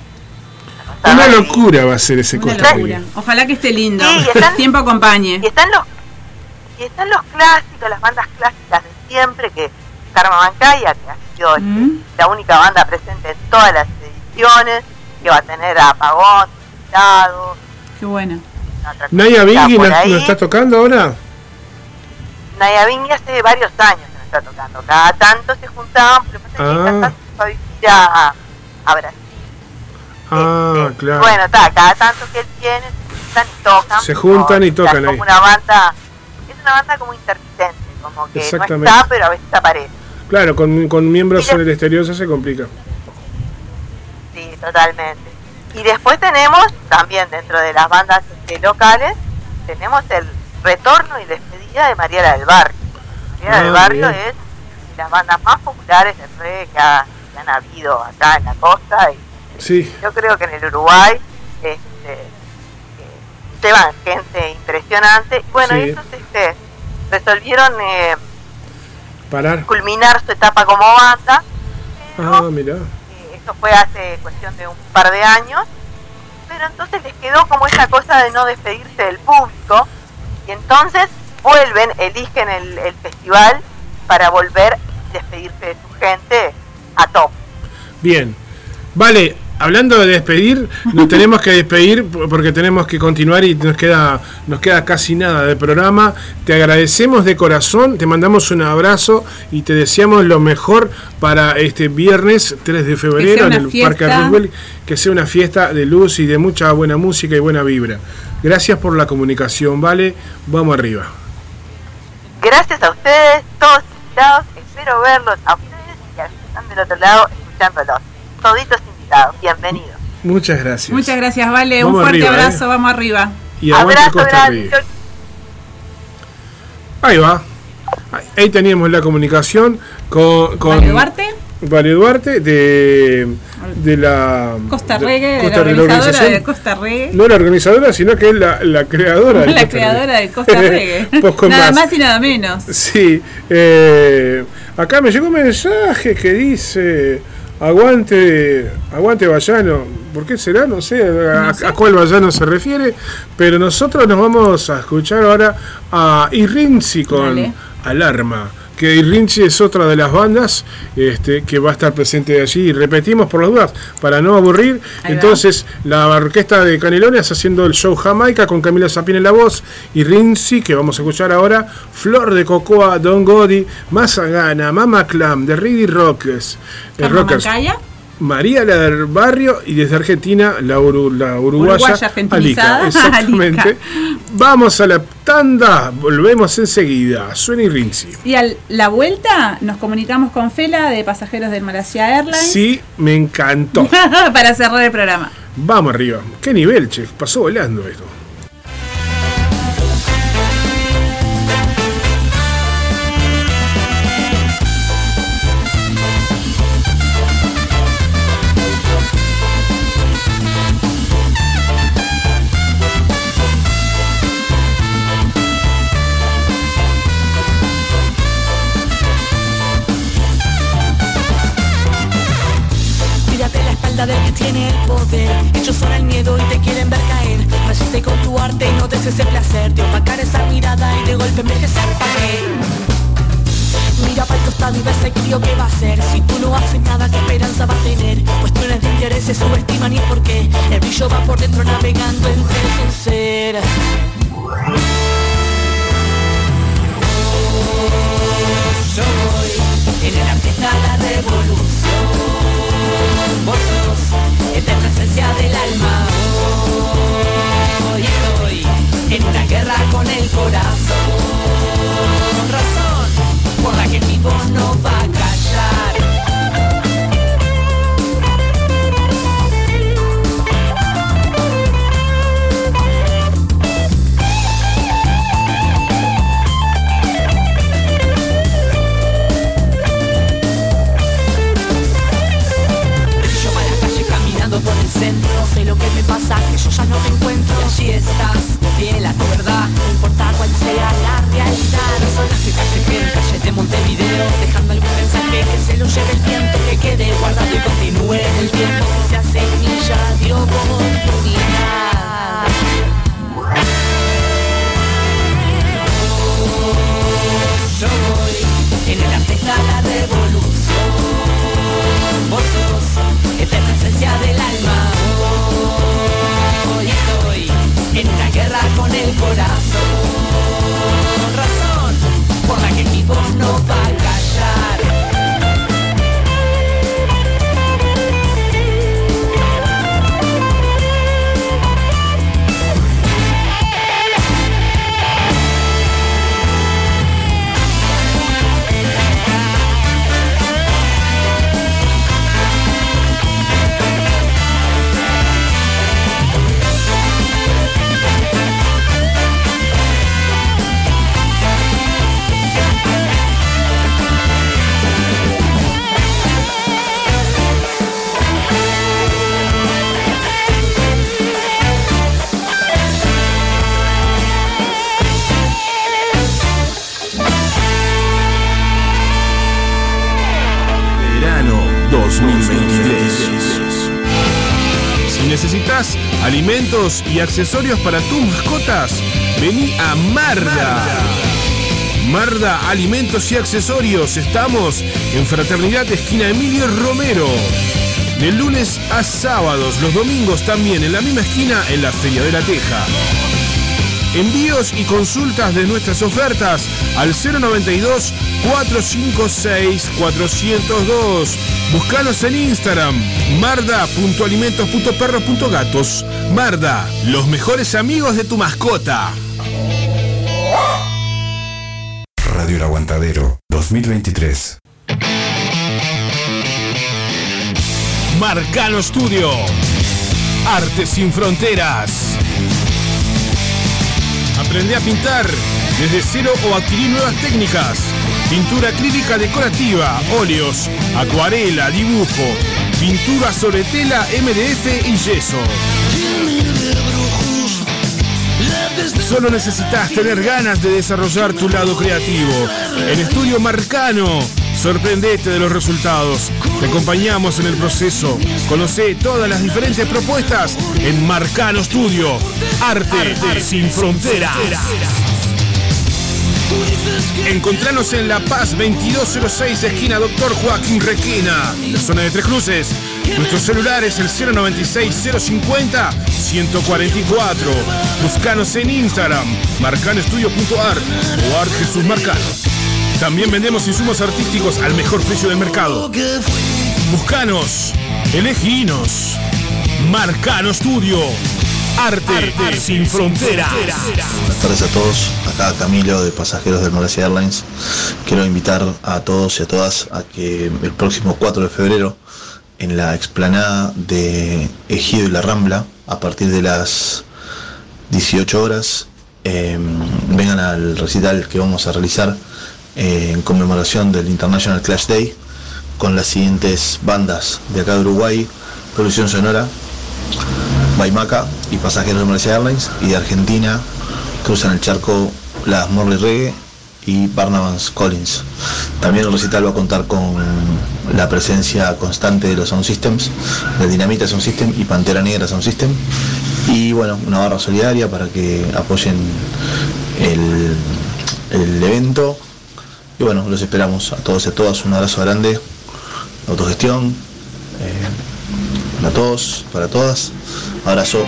Una locura va a ser ese Costa. Rica. Ojalá que esté lindo. Sí, y están- Tiempo acompañe. Y están los y están los clásicos, las bandas clásicas de siempre, que Karma Mancaya, que ha sido Mm. la única banda presente en todas las ediciones, que va a tener a Pagón, invitado, Qué bueno. Naya por nos, está tocando ahora. Naya Bingui hace varios años que nos está tocando. Cada tanto se juntaban, pero pasa que Ah. cada tanto se fue a vivir a, a Brasil. Ah, Este, claro. Bueno, está, cada tanto que él tiene, se juntan y tocan. Se juntan y tocan es como una banda, es una banda como intermitente, como que no está, pero a veces aparece. Claro, con, con miembros de- en el exterior se complica. Sí, totalmente. Y después tenemos también dentro de las bandas este, locales, tenemos el retorno y despedida de Mariela del Barrio. Mariela Ah, del Barrio bien. es de las bandas más populares del reggae que, ha- que han habido acá en la costa y Sí, yo creo que en el Uruguay este, eh, llevan gente impresionante. Bueno, Sí. ellos este, resolvieron eh, parar. culminar su etapa como banda. Ah, mira. Eh, Esto fue hace cuestión de un par de años. Pero entonces les quedó como esa cosa de no despedirse del público. Y entonces vuelven, eligen el, el festival para volver a despedirse de su gente a top. Bien. Vale, hablando de despedir, nos tenemos que despedir porque tenemos que continuar y nos queda, nos queda casi nada de programa. Te agradecemos de corazón, te mandamos un abrazo y te deseamos lo mejor para este viernes 3 de febrero en el fiesta. Parque Roosevelt. Que sea una fiesta de luz y de mucha buena música y buena vibra. Gracias por la comunicación, ¿vale? Vamos arriba. Gracias a ustedes, todos invitados. Espero verlos a ustedes y a los que están del otro lado escuchándolos. Toditos invitados. Bienvenidos. Muchas gracias. Muchas gracias, Vale. Vamos Un fuerte arriba, abrazo, eh. vamos arriba. Y Abrazo Costa. Rica. Ahí va. Ahí- teníamos la comunicación con, con Vale, Duarte, Vale Duarte de, de la Costa Reggae, de Costa- la organizadora de Costa Reggae. No la organizadora, sino que es la, la creadora de La Costa creadora Reggae. de Costa Reggae. Poco nada más. más y nada menos. Sí, eh, acá me llegó un mensaje que dice aguante, aguante Vallano. ¿Por qué será? No sé, a, No sé. a cuál Vallano se refiere. Pero nosotros nos vamos a escuchar ahora a Irrinzi con Dale. Alarma. Que Irrinzi es otra de las bandas este, que va a estar presente allí. Y repetimos por las dudas, para no aburrir. Ahí va. Entonces, la orquesta de Canelones haciendo el show Jamaica con Camila Sapien en la voz y Rinzi, que vamos a escuchar ahora, Flor de Cocoa, Don Godi, Mazagana, Mama Clam, de Reedy Rockers, eh, Rockers, Macaya. María la del Barrio y desde Argentina la, uru- la uruguaya, Uruguaya Alica. Exactamente. Alica. Vamos a la tanda, volvemos enseguida. Suena y Rinzi. Y a la vuelta nos comunicamos con Fela de Pasajeros del Malasia Airlines Sí, me encantó. para cerrar el programa. Vamos arriba. Qué nivel, che. Pasó volando esto. El poder. Ellos son el miedo y te quieren ver caer. Resiste con tu arte y no te ese placer de opacar esa mirada y de golpe envejecer pa' qué. Mira para el costado y ve ese crío que va a hacer Si tú no haces nada, ¿qué esperanza va a tener? Cuestiones de interés se subestiman y es porque El brillo va por dentro navegando entre tu ser y accesorios para tus mascotas? Vení a Marda. Marda Alimentos y Accesorios. Estamos en Fraternidad Esquina Emilio Romero. De lunes a sábados, los domingos también en la misma esquina en la Feria de la Teja. Envíos y consultas de nuestras ofertas al 092 456 402. Búscanos en Instagram marda.alimentos.perros.gatos. Marda, los mejores amigos de tu mascota. Radio El Aguantadero 2023. Marcano Studio. Arte sin fronteras. Aprende a pintar desde cero o adquirir nuevas técnicas. Pintura acrílica decorativa, óleos, acuarela, dibujo, pintura sobre tela, MDF y yeso. Solo necesitas tener ganas de desarrollar tu lado creativo. En Estudio Marcano, sorprendete de los resultados. Te acompañamos en el proceso. Conoce todas las diferentes propuestas en Marcano Studio. Arte, sin fronteras. Encontranos en La Paz 2206, esquina Doctor Joaquín Requena, en la zona de Tres Cruces. Nuestro celular es el 096-050-144. Buscanos en Instagram, marcanestudio.art o Art Jesús Marcano. También vendemos insumos artísticos al mejor precio del mercado. Buscanos, eleginos. Marcano Studio. Arte, sin fronteras. Buenas tardes a todos, acá Camilo de Pasajeros de Malaysia Airlines. Quiero invitar a todos y a todas a que el próximo 4 de febrero en la explanada de Ejido y la Rambla, a partir de las 18 horas, eh, vengan al recital que vamos a realizar eh, en conmemoración del International Clash Day con las siguientes bandas de acá de Uruguay, Producción Sonora, Baimaca y Pasajeros de Malaysia Airlines y de Argentina cruzan el charco las Morley Reggae y Barnabas Collins. También el recital va a contar con la presencia constante de los Sound Systems, de Dinamita Sound System y Pantera Negra Sound System. Y bueno, una barra solidaria para que apoyen el, el evento. Y bueno, los esperamos a todos y a todas. Un abrazo grande, autogestión, eh, para todos, para todas. Abrazo.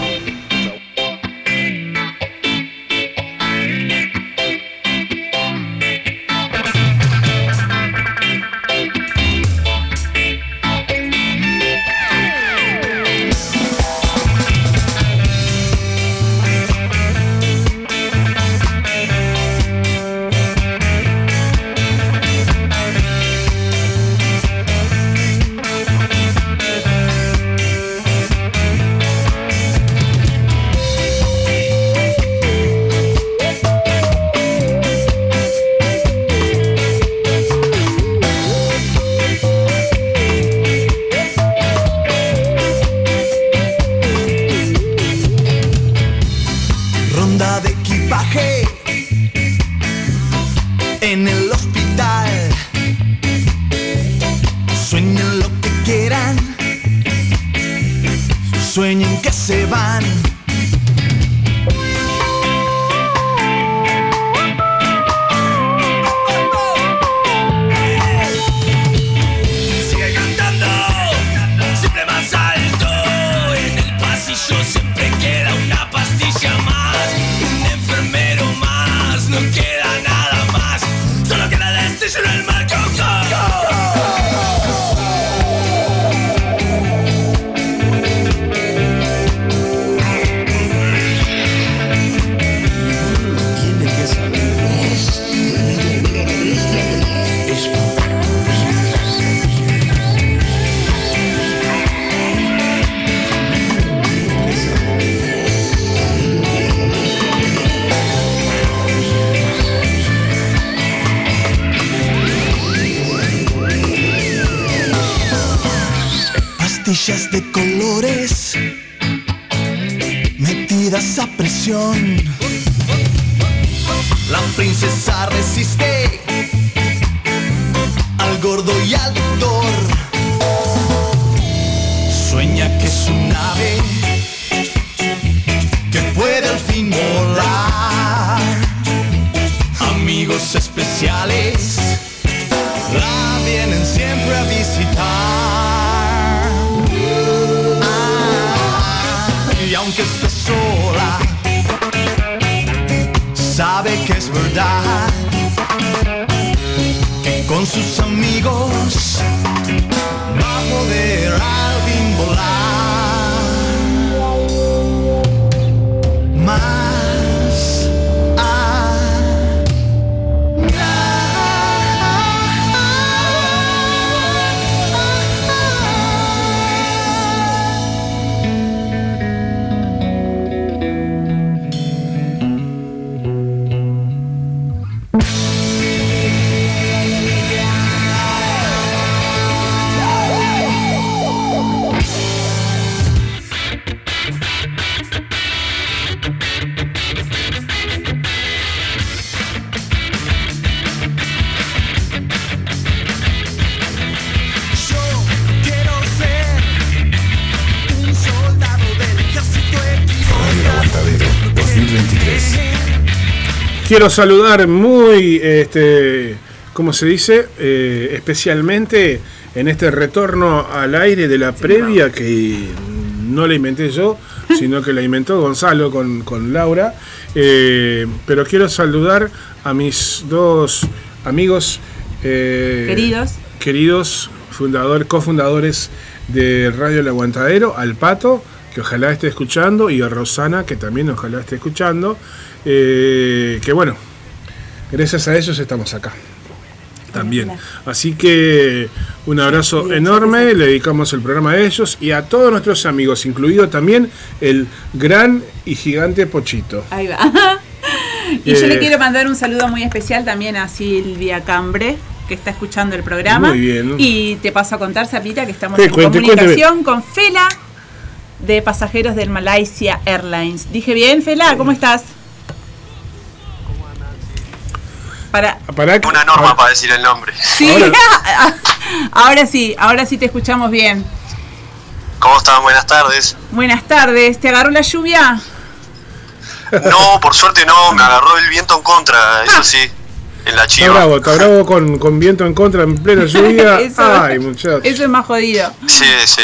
Quiero saludar muy, este, ¿cómo se dice? Eh, especialmente en este retorno al aire de la previa que no la inventé yo, sino que la inventó Gonzalo con, con Laura. Eh, pero quiero saludar a mis dos amigos eh, Queridos. queridos fundador, cofundadores de Radio El Aguantadero, al Pato, que ojalá esté escuchando, y a Rosana, que también ojalá esté escuchando. Eh, que bueno, gracias a ellos estamos acá. También. Así que un abrazo enorme, le dedicamos el programa a ellos y a todos nuestros amigos, incluido también el gran y gigante Pochito. Ahí va. y yo Eh. le quiero mandar un saludo muy especial también a Silvia Cambre, que está escuchando el programa. Muy bien. Y te paso a contar, Sapita, que estamos Sí, en cuente, comunicación con Fela de pasajeros del Malaysia Airlines. ¿Dije bien, Fela? ¿Cómo estás? Para, Para Una norma para decir el nombre. Sí, ahora sí, ahora sí te escuchamos bien. ¿Cómo están? Buenas tardes. Buenas tardes, ¿te agarró la lluvia? No, por suerte no, me agarró el viento en contra, eso sí, en la Está chiva. bravo, está bravo con, con viento en contra en plena lluvia. Eso- Ay, muchachos. Eso es más jodido. Sí, sí,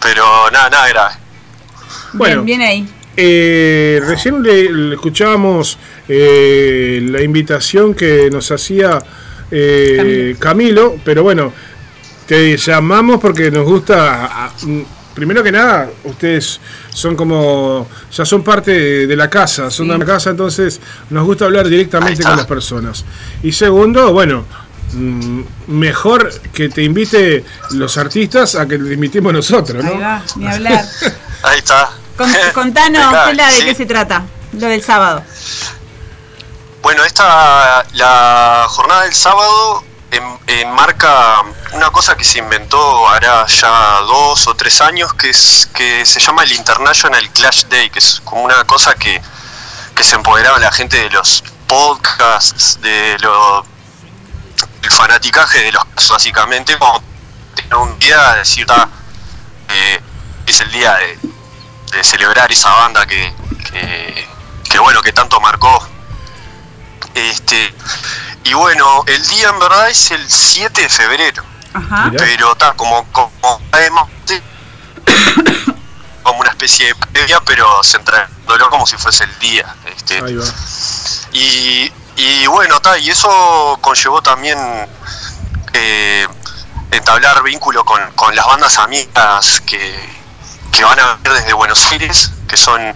pero nada, nada grave. Bueno. Bien, bien ahí. Eh, recién le, le escuchábamos eh, la invitación que nos hacía eh, Camilo. pero bueno, te llamamos porque nos gusta. a- a- mm, primero que nada, ustedes son como. ya son parte de, de la casa, son de la casa, entonces nos gusta hablar directamente con las personas. Y segundo, bueno. mm, Mejor que te invite los artistas a que te invitemos nosotros, ¿no? Ahí va, ni hablar. Ahí está. Con- contanos, Venga, Fela, de sí. qué se trata, lo del sábado. Bueno, esta, la jornada del sábado en- enmarca una cosa que se inventó hará ya dos o tres años, que es que se llama el International Clash Day, que es como una cosa que, que se empoderaba la gente de los podcasts, de lo, el fanaticaje de los básicamente, como tener un día, decir, "Ah, eh, es el día de, celebrar esa banda que, que, bueno, que tanto marcó este, y bueno, el día en verdad es el 7 de febrero. Ajá. Pero está como, como como una especie de previa, pero centrándolo como si fuese el día. Este, Ahí va. y, y bueno, ta, y eso conllevó también eh, entablar vínculo con, con las bandas amigas que, que van a venir desde Buenos Aires, que son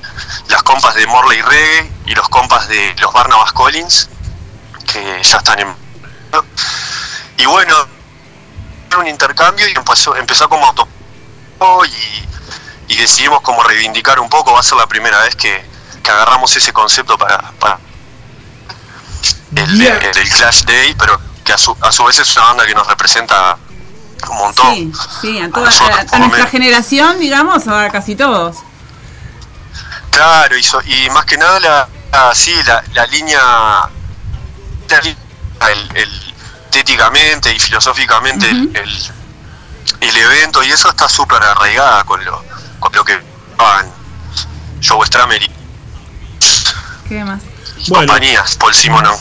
las compas de Morley Reggae y los compas de los Barnabas Collins, que ya están en... Y bueno, un intercambio y empezó, empezó como auto y, y decidimos como reivindicar un poco, va a ser la primera vez que, que agarramos ese concepto para, para el, Día- el- el Clash Day, pero que a su, a su vez es una banda que nos representa un montón. Sí, sí, a, toda, nosotros, a- a por lo nuestra menos. generación, digamos, a casi todos. Claro, y, so- y más que nada la, la- sí, la, la línea, el, el- estéticamente y filosóficamente el, el- el evento y eso está súper arraigada con lo, con lo que hagan Joe Stramer y ¿Qué más? compañías, Paul Simonon.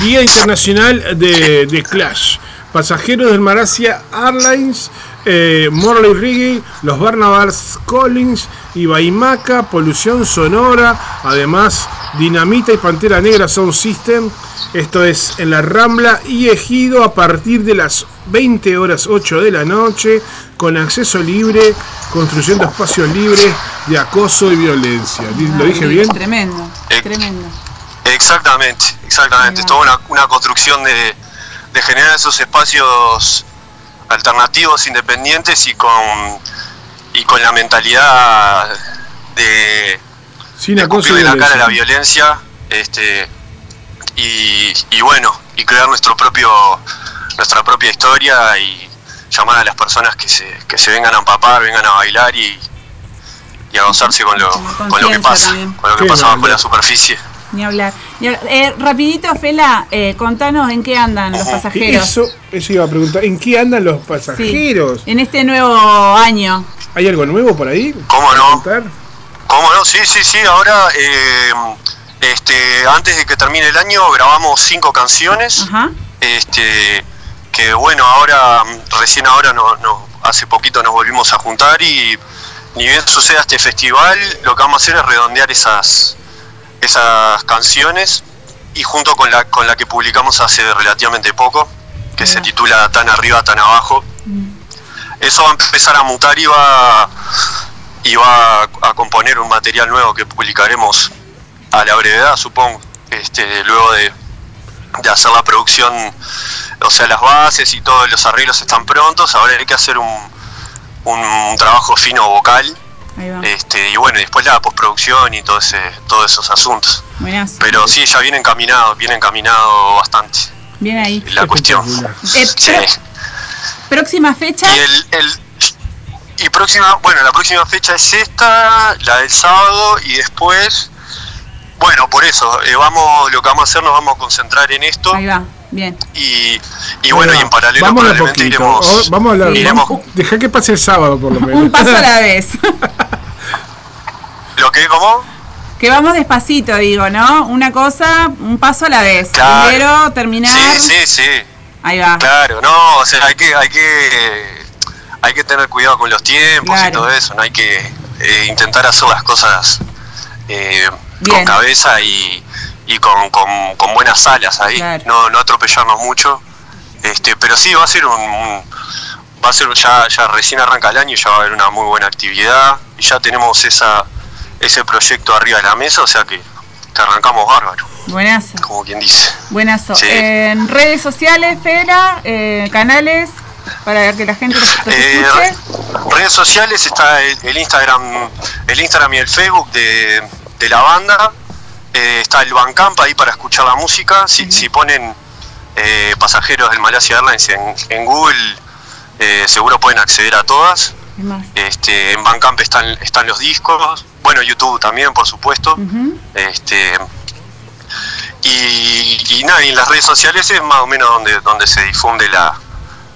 Día Internacional de, de Clash. Pasajeros del Malasia Airlines, eh, Morley Riggy, los Barnabas Collins y Baimaca, Polución Sonora, además Dinamita y Pantera Negra Sound System. Esto es en la Rambla y Ejido a partir de las 20 horas 8 de la noche, con acceso libre, construyendo espacios libres de acoso y violencia. ¿Lo dije bien? Tremendo, tremendo. Exactamente, exactamente. Es toda una, una construcción de, de generar esos espacios alternativos, independientes y con y con la mentalidad de, Sin de acoso cumplirle la cara a la violencia. este y, y bueno, y crear nuestro propio nuestra propia historia y llamar a las personas que se, que se vengan a empapar, vengan a bailar y, y a gozarse con lo, con lo que pasa, también. con lo que Qué pasa bajo la superficie. Ni hablar. Ni hablar. Eh, rapidito, Fela, eh, contanos en qué andan los pasajeros. Eso, eso iba a preguntar. ¿En qué andan los pasajeros? En este nuevo año. ¿Hay algo nuevo por ahí? ¿Cómo no? contar? ¿Cómo no? Sí, sí, sí. Ahora, eh, este, antes de que termine el año, grabamos cinco canciones. Este, que bueno, ahora, recién ahora, no, no, hace poquito nos volvimos a juntar y ni bien suceda este festival, lo que vamos a hacer es redondear esas, esas canciones y junto con la, con la que publicamos hace relativamente poco, que se titula Tan arriba, tan abajo. Eso va a empezar a mutar y va, y va a, componer un material nuevo que publicaremos a la brevedad, supongo, este, luego de, de hacer la producción, o sea, las bases y todos los arreglos están prontos, ahora hay que hacer un, un trabajo fino vocal, Ahí va. este, y bueno, después la postproducción y todo ese, todos esos asuntos. Pero sí, ya viene encaminado, viene encaminado bastante Bien ahí. la cuestión. Eh, Sí. Próxima fecha. Y el, el- y próxima, bueno, la próxima fecha es esta, la del sábado, y después, bueno, por eso, eh, vamos, lo que vamos a hacer, nos vamos a concentrar en esto, Ahí va. Bien. y, y bueno, y en paralelo Vamos a probablemente poquito. iremos, Oh, vamos a hablar. iremos- vamos- deja que pase el sábado por lo menos. Un paso a la vez. ¿Lo que, cómo? Que vamos despacito, digo, ¿no? Una cosa, un paso a la vez. Claro. Primero terminar. Sí, sí, sí. Ahí va. Claro, no, o sea, hay que, hay que, hay que tener cuidado con los tiempos y todo eso, no hay que eh, intentar hacer las cosas eh, con cabeza y, y con, con, con buenas alas ahí, Claro. no, no atropellarnos mucho, este, pero sí va a ser un, un- va a ser ya, ya recién arranca el año y ya va a haber una muy buena actividad y ya tenemos esa, ese proyecto arriba de la mesa, o sea que, que arrancamos bárbaro, Buenazo. como quien dice. Buenazo. Sí. En redes sociales, Fela, eh, canales, para que la gente los, los Eh, escuche. redes sociales está el, el Instagram el Instagram y el Facebook de, de la banda Eh, está el Bandcamp ahí para escuchar la música. Si, si ponen eh, pasajeros del Malaysia Airlines en, en Google eh, seguro pueden acceder a todas. Este, en Bandcamp están, están los discos. Bueno YouTube también por supuesto. Este y, y nada, y en las redes sociales es más o menos donde, donde se difunde la,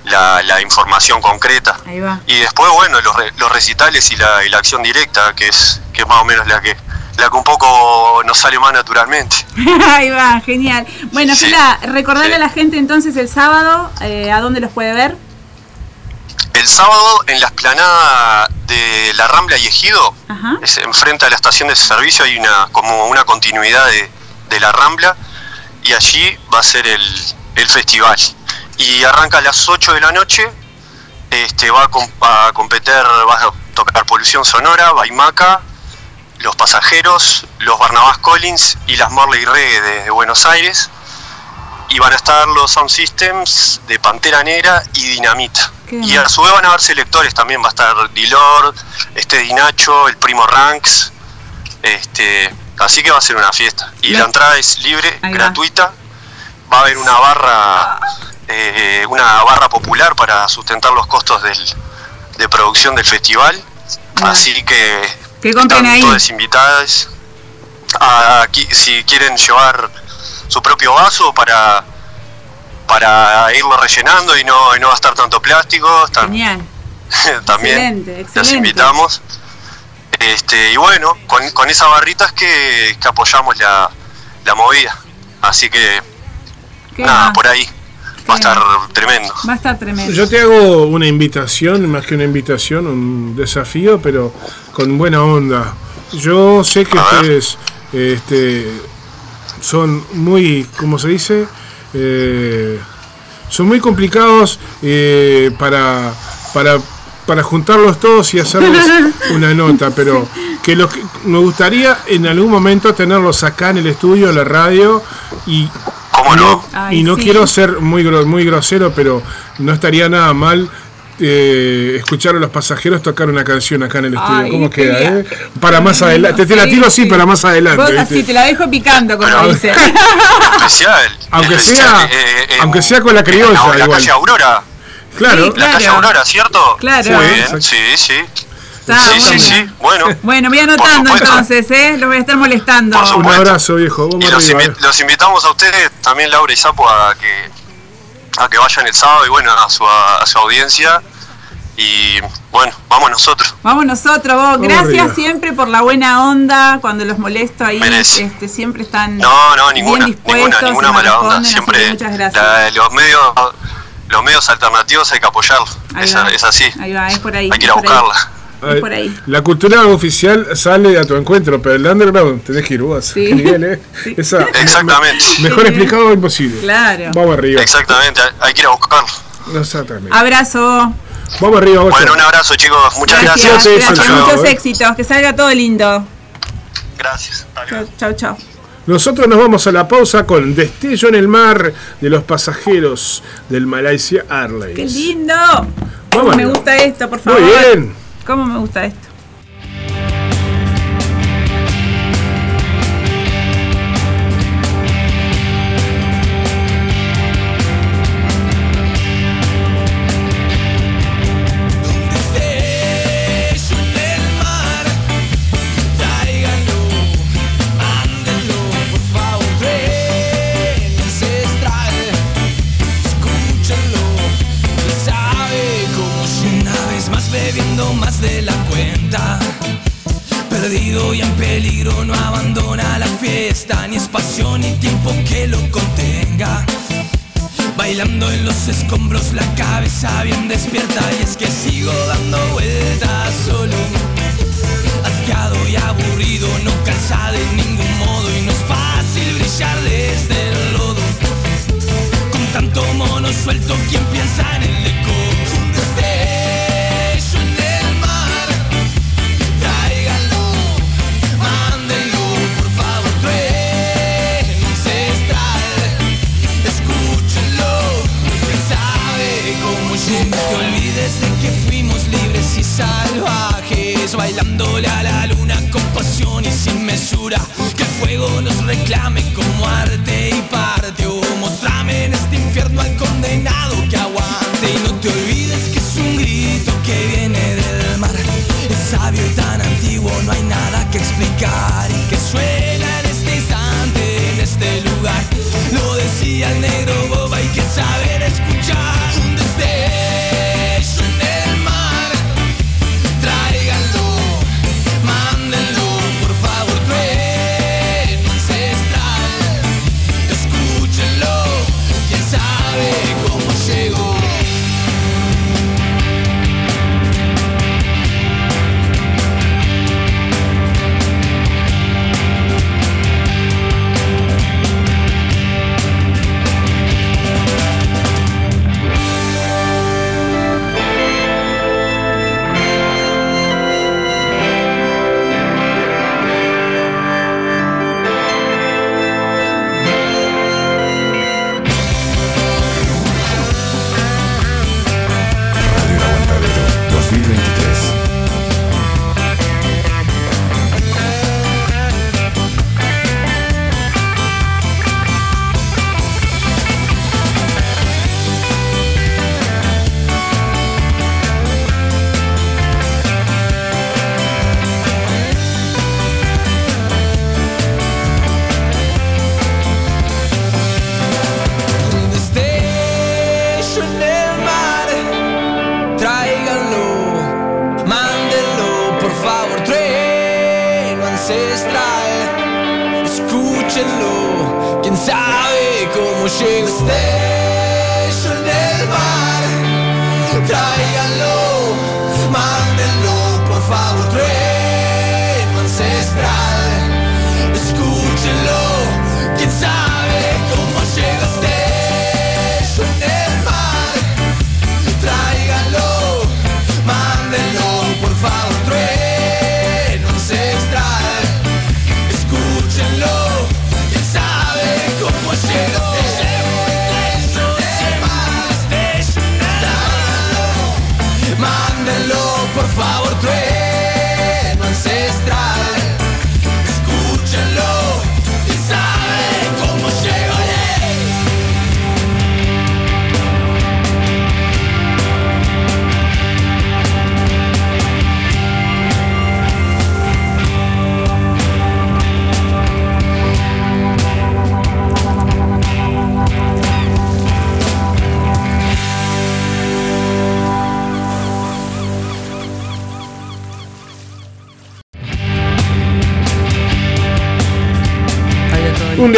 la, la información concreta. Ahí va. Y después, bueno, los, los recitales y la, y la acción directa, que es, que es más o menos la que, la que un poco nos sale más naturalmente. Ahí va, genial. Bueno, Sí. Fela, recordarle a la gente entonces el sábado eh, a dónde los puede ver. El sábado en la esplanada de la Rambla y Ejido, Ajá. es enfrente a la estación de servicio, hay una como una continuidad de, de la Rambla y allí va a ser el, el festival. Y arranca a las 8 de la noche, este, va a, com- a competir, va a tocar Polución Sonora, Baimaca, Los Pasajeros, los Barnabas Collins y las Morley Reggae de, Buenos Aires. Y van a estar los Sound Systems de Pantera Negra y Dinamita. Y a su vez van a haber selectores también, va a estar Dilord, este Dinacho, el primo Ranks, este, así que va a ser una fiesta. Y La- la entrada es libre, Ahí va. gratuita, va a haber una barra, eh, una barra popular para sustentar los costos del, de producción del festival, así que Que compren ahí. todas invitadas. Aquí, si quieren llevar su propio vaso para para irlo rellenando y no, y no gastar tanto plástico, Genial. también Excelente, los excelente. invitamos. Este, y bueno, con, con esas barritas que, que apoyamos la, la movida. Así que Qué nada, por ahí. Va a estar tremendo. Va a estar tremendo. Yo te hago una invitación, más que una invitación, un desafío, pero con buena onda. Yo sé que ustedes este, son muy, ¿cómo se dice? Eh, son muy complicados eh, para, para, para juntarlos todos y hacerles una nota, pero que los que- me gustaría en algún momento tenerlos acá en el estudio, en la radio, y no, Ay, y no sí. quiero ser muy, muy grosero, pero no estaría nada mal eh, escuchar a los pasajeros tocar una canción acá en el estudio. Ay, ¿Cómo queda? eh? Para más adelante. Te, te la tiro así para más adelante. Vos así te la dejo picando, como dice. Especial. Aunque especial, sea, eh, eh, aunque sea con la criolla. la, la igual. calle Aurora. Claro. Sí, La calle. Aurora, ¿cierto? Claro. Muy Sí, bien, sí, sí. Está sí, bueno. sí, sí. Bueno. Bueno, voy anotando entonces, ¿eh? Los voy a estar molestando. Un abrazo, viejo. Vamos Y los, arriba, invi- eh. los invitamos a ustedes, también Laura y Sapo, a que, a que vayan el sábado y bueno, a su, a su audiencia. Y bueno, vamos nosotros. Vamos nosotros, vos. Gracias siempre por la buena onda. Cuando los molesto ahí, Merece. este, siempre están No, no, ninguna, bien ninguna, dispuestos ninguna me mala onda. Siempre muchas gracias. la- los medios los medios alternativos hay que apoyarlos. Es, así. Ahí va, es por ahí. Hay que ir a ahí. Por ahí. La cultura oficial sale a tu encuentro, pero el underground tenés que ir vos. Sí. ¿Qué nivel, eh? Esa- Exactamente. Mejor explicado imposible. Claro. Vamos arriba. Exactamente, hay- que ir a buscarlo. Exactamente. Abrazo. Vamos arriba, Goyo. Bueno, un abrazo chicos, muchas Gracias, gracias. gracias, muchos éxitos. Que salga todo lindo. Gracias. Chau, chau, chau. Nosotros nos vamos a la pausa con Destello en el mar de los pasajeros del Malaysia Airlines. ¡Qué lindo! ¿Cómo Vamos me gusta esto, por favor? Muy bien. ¿Cómo me gusta esto? Bailando en los escombros, la cabeza bien despierta y es que sigo dando vueltas solo. Asqueado y aburrido, no calza de ningún modo y no es fácil brillar desde el lodo. Con tanto mono suelto, ¿quién piensa en el salvajes, bailándole a la luna con pasión y sin mesura. Que el fuego nos reclame como arte y parte. O mostrame en este infierno al condenado que aguante. Y no te olvides que es un grito que viene del mar. Es sabio y tan antiguo, no hay nada que explicar. Y que suena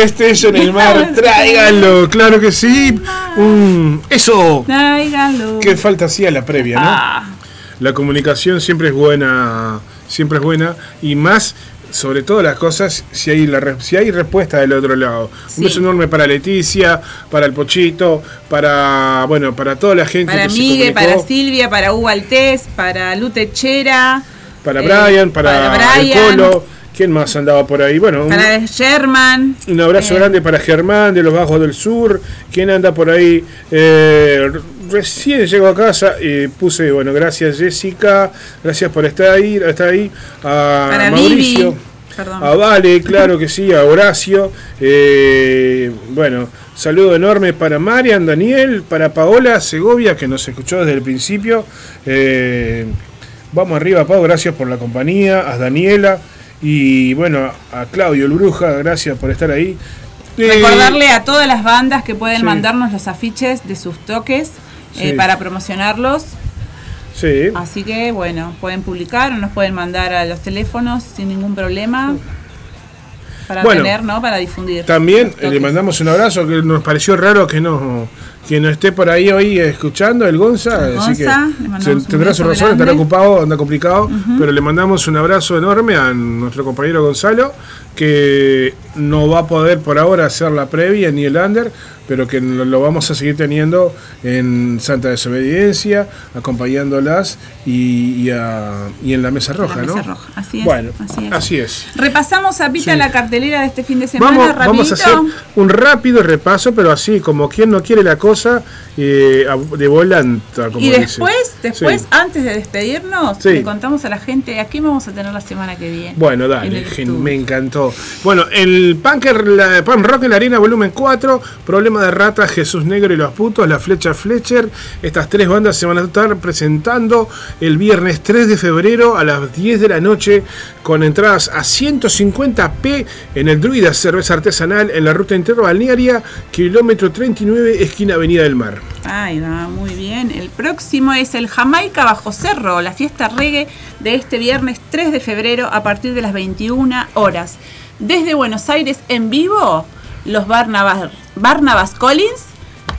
En el mar, tráiganlo, claro que sí. Eso, Tráiganlo. que falta hacía la previa, ¿no? Ah. La comunicación siempre es buena, siempre es buena y más sobre todo las cosas si hay la si hay respuesta del otro lado. Sí. Un beso enorme para Leticia, para el Pochito, para bueno, para toda la gente Para que Migue, para Silvia, para Hugo Altés, para Lu Techera, para eh, Brian, para, para el. Colo, ¿quién más andaba por ahí? Bueno, un- para Sherman. Un abrazo Eh, grande para Germán de los Bajos del Sur. ¿Quién anda por ahí? Eh, recién llego a casa y puse, bueno, gracias Jessica, gracias por estar ahí, estar ahí. A Para Mauricio. A Vale, claro que sí, a Horacio. Eh, bueno, saludo enorme para Marian, Daniel, para Paola Segovia, que nos escuchó desde el principio. Vamos arriba, Pau, gracias por la compañía. A Daniela. Y bueno, a Claudio Luruja, gracias por estar ahí. Eh, Recordarle a todas las bandas que pueden sí. mandarnos los afiches de sus toques eh, para promocionarlos. Sí. Así que bueno, pueden publicar o nos pueden mandar a los teléfonos sin ningún problema. Para Bueno, tener, ¿no? Para difundir. También eh, le mandamos un abrazo, que nos pareció raro que no, que no esté por ahí hoy escuchando el Gonza. El así que se- tendrá su razón, estará grande. ocupado, anda complicado, pero le mandamos un abrazo enorme a nuestro compañero Gonzalo, que no va a poder por ahora hacer la previa ni el under, pero que lo, vamos a seguir teniendo en Santa Desobediencia, acompañándolas y, y, a- y en la Mesa Roja, ¿no? Roja, así es, Bueno, así es. así es. Repasamos a Pita Sí. la cartelera de este fin de semana, Vamos, rapidito. vamos a hacer un rápido repaso, pero así, como quien no quiere la cosa, eh, a- de volanta, como y dice. después, después, Sí. antes de despedirnos, Sí. le contamos a la gente a quién vamos a tener la semana que viene. Bueno, En dale, me encantó. Bueno, el Punker, la, Punk Rock en la Arena Volumen 4, Problema de Rata, Jesús Negro y los Putos, La Flecha Fletcher. Estas tres bandas se van a estar presentando el viernes 3 de febrero a las 10 de la noche con entradas a 150p en el Druida Cerveza Artesanal en la ruta interbalnearia, kilómetro 39, esquina Avenida del Mar. Ahí va, muy bien. El próximo es el Jamaica Bajo Cerro, la fiesta reggae de este viernes 3 de febrero a partir de las 21 horas. Desde Buenos Aires en vivo, los Barnabas, Barnabas Collins,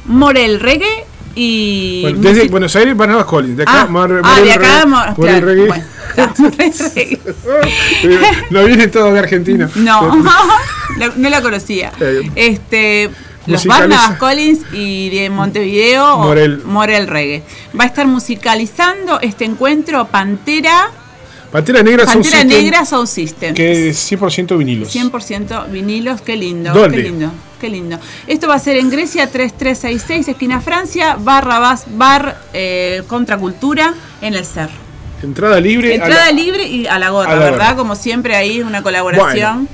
Morel Reggae y... Bueno, desde Buenos Aires, Barnabas Collins. De acá, Ah, Mar- ah, de acá, Reggae- Mor- Morel claro, Reggae. bueno, claro, Morel Reggae. no viene todo de Argentina. No, no la conocía. Eh, Este, los Barnabas Collins y de Montevideo, Morel. Morel Reggae. Va a estar musicalizando este encuentro Pantera, Pantera Negra Pantera Negra Sound System. Que es 100% vinilos. 100% vinilos, qué lindo, ¿Dónde? qué lindo, qué lindo. Esto va a ser en Grecia 3366, esquina Francia, barra Bas, bar eh, Contracultura en el CER. Entrada libre. a Entrada la- libre y a la gorra, a la ¿verdad? gorra. Como siempre ahí una colaboración.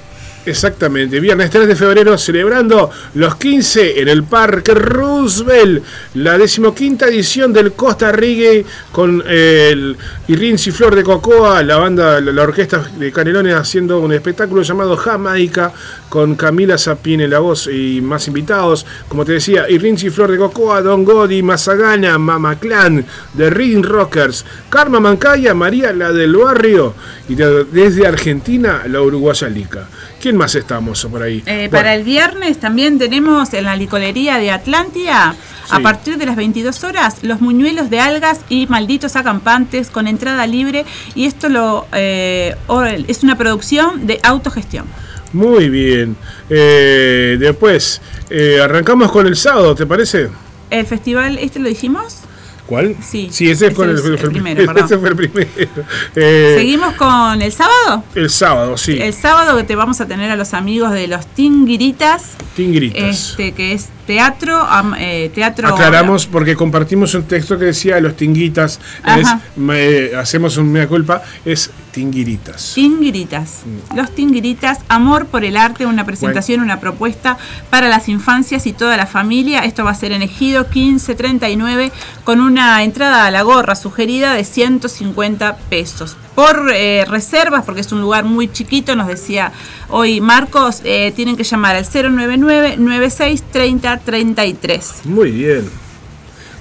Exactamente, viernes 3 de febrero celebrando los 15 en el Parque Roosevelt, la decimoquinta edición del Costa Rigue con eh, el Irrinci Flor de Cocoa, la banda, la, orquesta de Canelones haciendo un espectáculo llamado Jamaica con Camila Sapien en la voz y más invitados, como te decía, Irrinci Flor de Cocoa, Don Godi, Mazagana, Mama Clan, The Ring Rockers, Karma Mancaya, María la del Barrio y de- desde Argentina la Uruguaya Lica. ¿Quién más estamos por ahí? Eh, Bueno, Para el viernes también tenemos en la licolería de Atlántida, a partir de las 22 horas, los muñuelos de algas y malditos acampantes con entrada libre. Y esto lo eh, es una producción de autogestión. Muy bien. Eh, después, eh, arrancamos con el sábado, ¿te parece? El festival, ¿este lo dijimos? ¿Cuál? Sí, Sí, ese fue ese es el el primero, ese perdón. fue el primero. Eh, ¿Seguimos con el sábado? El sábado, sí. El sábado que te vamos a tener a los amigos de los Tinguiritas, Tingritas. este, que es teatro, eh, teatro Aclaramos porque compartimos un texto que decía los tinguitas, es, me- hacemos un mea culpa, es tinguiritas. Tinguiritas. Los Tinguiritas, amor por el arte, una presentación, una propuesta para las infancias y toda la familia. Esto va a ser en Ejido 1539 con una entrada a la gorra sugerida de 150 pesos. Por eh, reservas, porque es un lugar muy chiquito, nos decía hoy Marcos, eh, tienen que llamar al 099 96 30 33. Muy bien.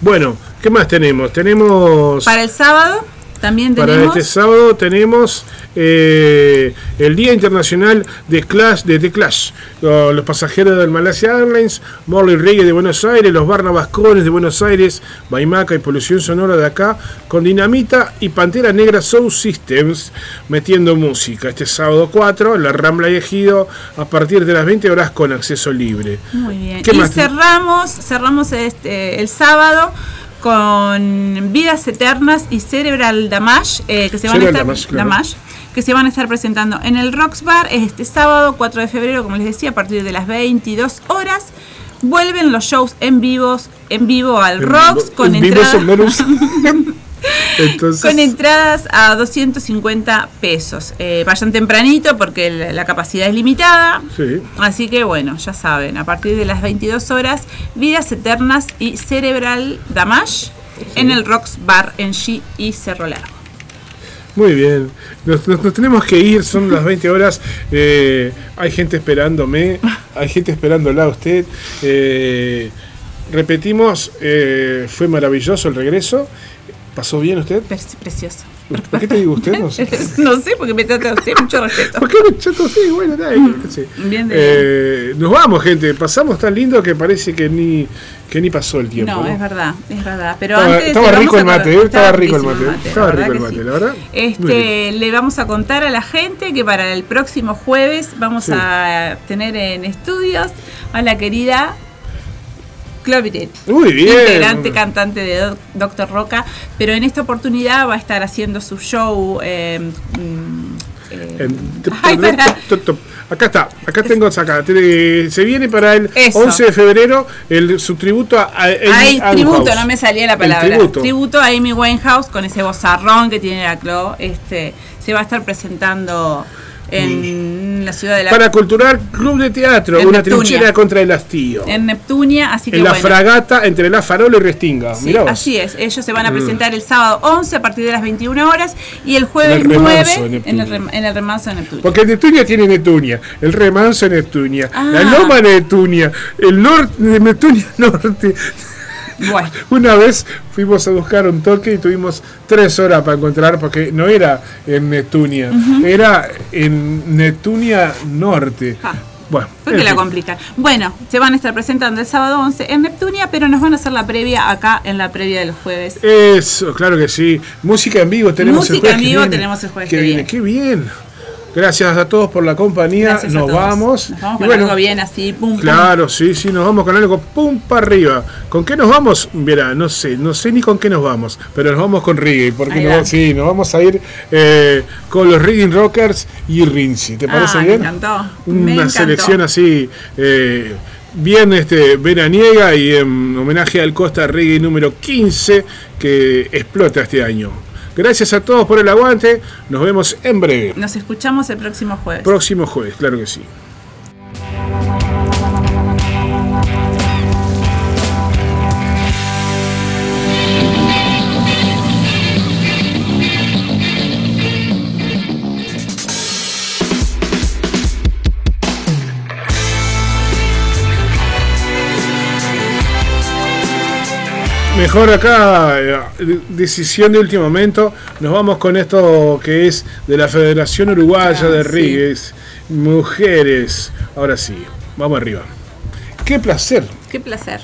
Bueno, ¿qué más tenemos? Tenemos... Para el sábado también Para tenemos... este sábado tenemos eh, el Día Internacional de Clash de The Clash. Lo- Los pasajeros del Malasia Airlines, Morley Reggae de Buenos Aires, los Barnabas Cones de Buenos Aires, Baimaca y Polución Sonora de acá, con Dinamita y Pantera Negra Soul Systems metiendo música. Este sábado 4 en la Rambla y Ejido a partir de las 20 horas con acceso libre. Muy bien. ¿Qué y cerramos, cerramos este, el sábado con Vidas Eternas y Cerebral Damage, eh, que se van a estar Damage, claro. Damage, que se van a estar presentando en el Rocks Bar este sábado 4 de febrero, como les decía, a partir de las 22 horas. Vuelven los shows en vivos, en vivo al En Rocks vivo- con en entradas. Entonces, con entradas a 250 pesos. Eh, vayan tempranito porque la, la capacidad es limitada. sí. Así que bueno, ya saben, a partir de las 22 horas, Vidas Eternas y Cerebral Damage en el Rocks Bar en G y Cerro Largo. Muy bien, nos, nos- nos tenemos que ir, son las 20 horas, eh, hay gente esperándome, hay gente esperándola a usted. eh, repetimos, eh, fue maravilloso el regreso, ¿pasó bien usted? Pre- Precioso. ¿Por qué te digo usted? No sé. no sé, porque me trata usted mucho respeto. ¿Por qué me chato usted? Bueno, nada, sí. Bien de Eh, nos vamos, gente, pasamos tan lindo que parece que ni, que ni pasó el tiempo. No, ¿no? es verdad, es verdad. Pero Estaba- antes estaba rico el mate, ¿eh? Estaba rico el mate, estaba la rico el mate, la verdad. Este, le vamos a contar a la gente que para el próximo jueves vamos Sí. a tener en estudios a la querida Clovitet. Muy bien. Integrante, cantante de Doc- Doctor Roca, pero en esta oportunidad va a estar haciendo su show. eh, mm, eh, Ay. Acá está, acá tengo acá. Se viene para el Eso. 11 de febrero el, su tributo a, a Amy Ay, tributo, no me salía la El palabra. tributo. a Amy Winehouse con ese bozarrón que tiene la Clo. Este, se va a estar presentando en la ciudad de la Para Cultural Club de Teatro, En una Neptunia. trinchera contra el hastío. en Neptunia, así que En la bueno. fragata entre la farola y Restinga. Sí, Mirá vos. así es, ellos se van a Mm. presentar el sábado 11 a partir de las 21 horas y el jueves En el remanso 9 de en el, Neptunia. rem- en el remanso de Neptunia. Porque Neptunia tiene Neptunia, el remanso de Neptunia, la Ah. loma de Neptunia, el norte de Neptunia norte. Bueno. Una vez fuimos a buscar un toque y tuvimos tres horas para encontrar, porque no era en Neptunia, Ujú. era en Neptunia norte. Ah. Bueno, ¿Por qué en la fin. complican? Bueno, se van a estar presentando el sábado 11 en Neptunia, pero nos van a hacer la previa acá en la previa de los jueves. Eso, claro que sí. Música en vivo tenemos el Música jueves en que vivo viene. tenemos el jueves que que viene. viene. Qué bien. Gracias a todos por la compañía. Nos vamos. Nos vamos con bueno, algo bien así, pum, pum. Claro, sí, sí, nos vamos con algo pum para arriba. ¿Con qué nos vamos? Verá, no sé, no sé ni con qué nos vamos, pero nos vamos con reggae, porque nos, sí, nos vamos a ir eh, con los Reading Rockers y Rinzi. ¿Te parece Ah, me bien? me Una encantó. selección así eh, bien este veraniega y en homenaje al Costa Reggae número 15 que explota este año. Gracias a todos por el aguante. Nos vemos en breve. Nos escuchamos el próximo jueves. Próximo jueves, claro que sí. Mejor acá, eh, decisión de último momento. Nos vamos con esto que es de la Federación Uruguaya ah, de Rigues. Sí. Mujeres. Ahora sí, vamos arriba. Qué placer. Qué placer.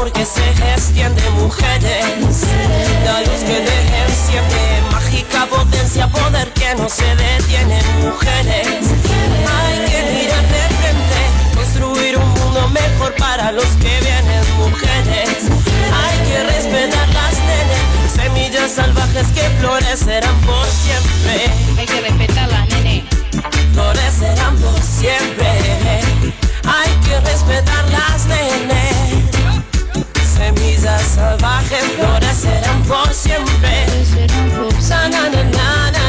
porque se gestión de mujeres. La luz que dejen siempre, mágica potencia, poder que no se detiene, mujeres. Hay que mirar de frente, construir un mundo mejor para los que vienen, mujeres. Hay que respetar las nenes, semillas salvajes que florecerán por siempre. Hay que respetar las nenes. Florecerán por siempre. Hay que respetar las nenes semillas salvajes florecerán por siempre. Sanan en nada.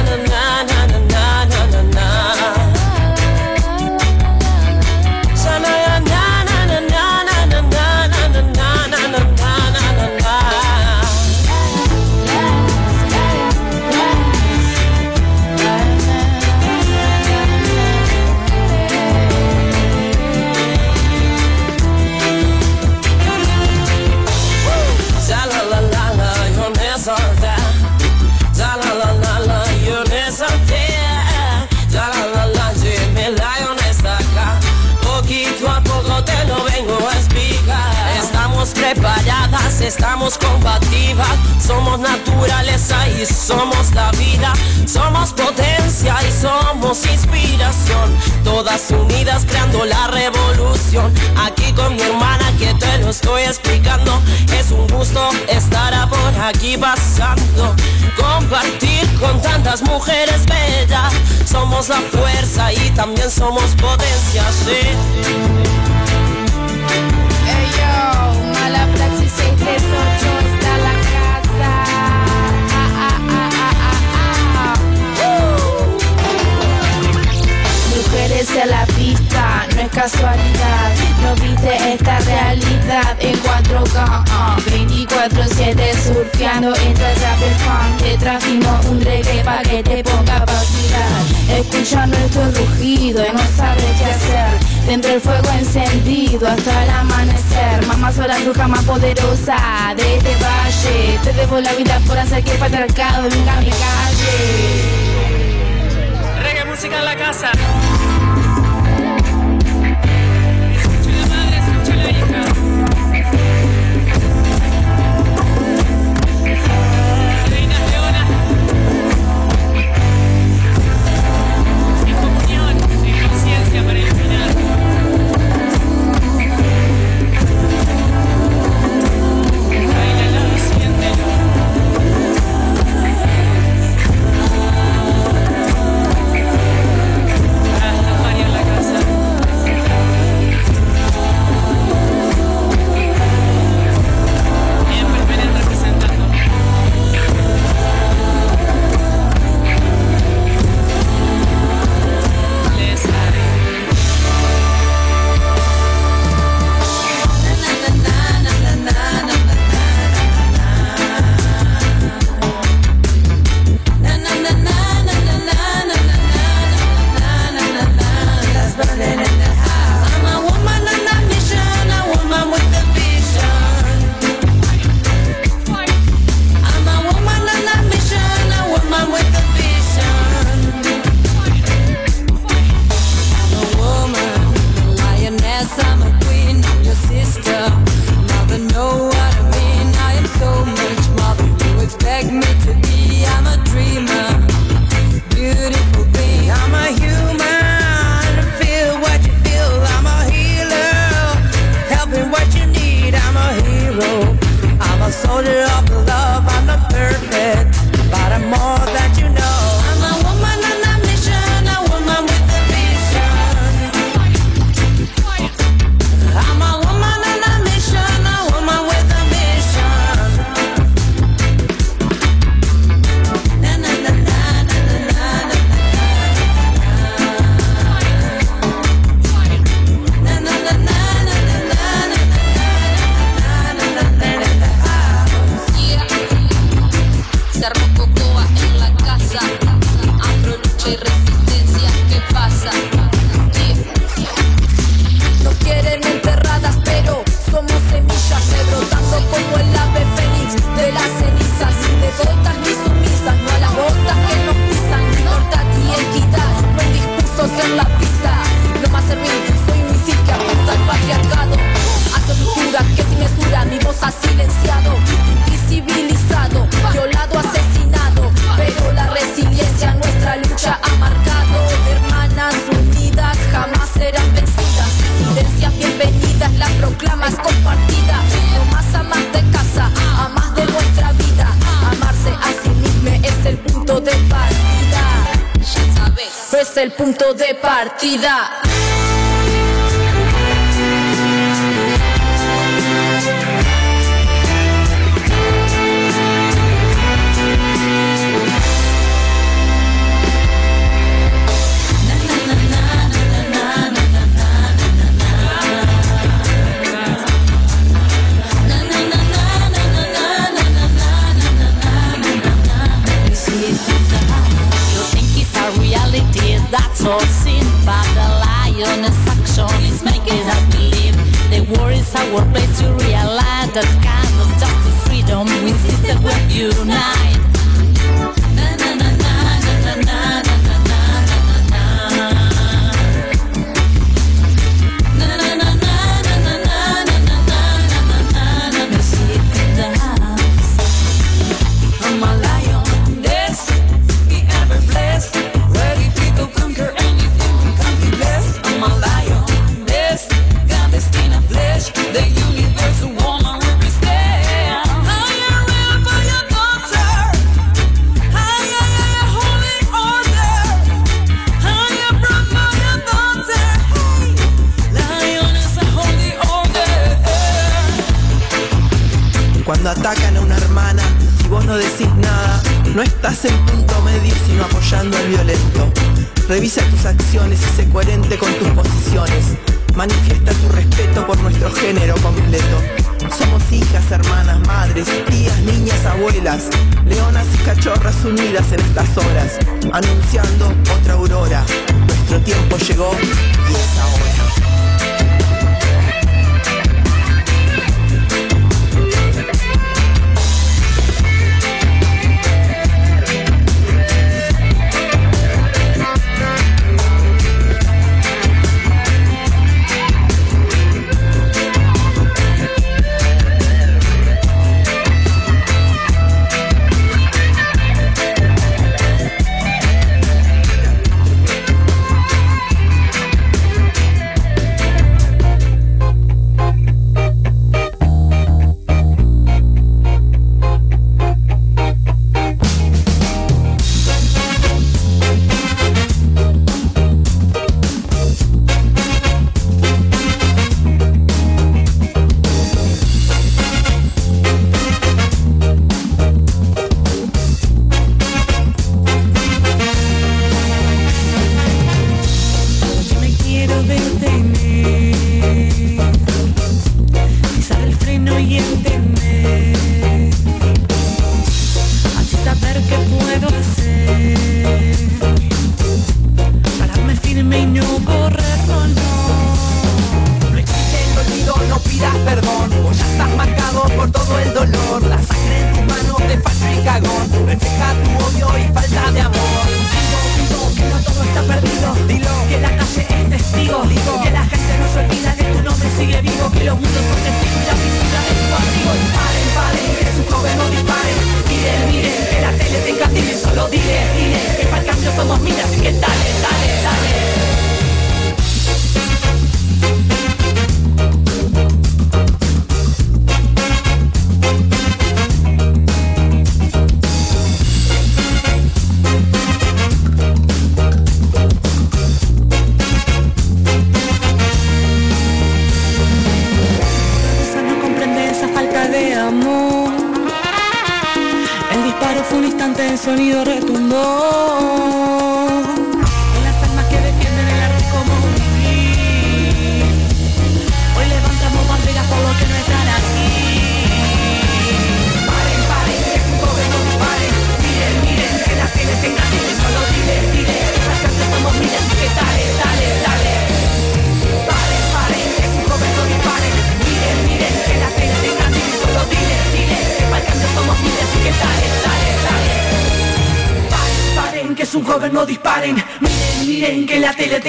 por la vida por hacer que patriarcado nunca me calle. Reggae música en la casa. да.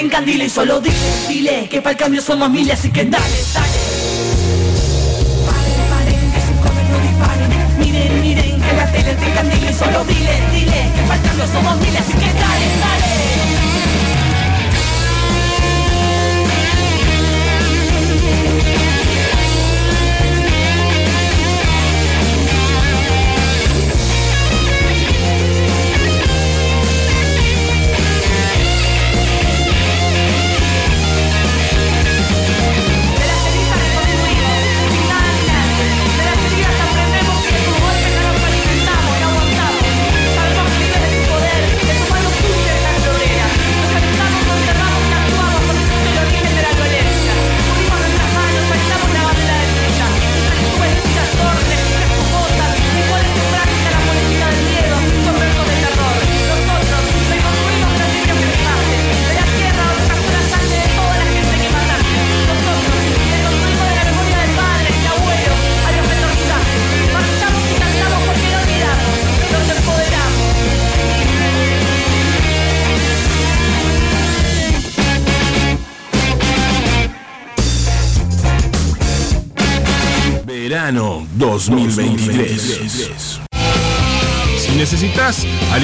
encandile y solo dile, dile que para el cambio somos miles y que dale, dale.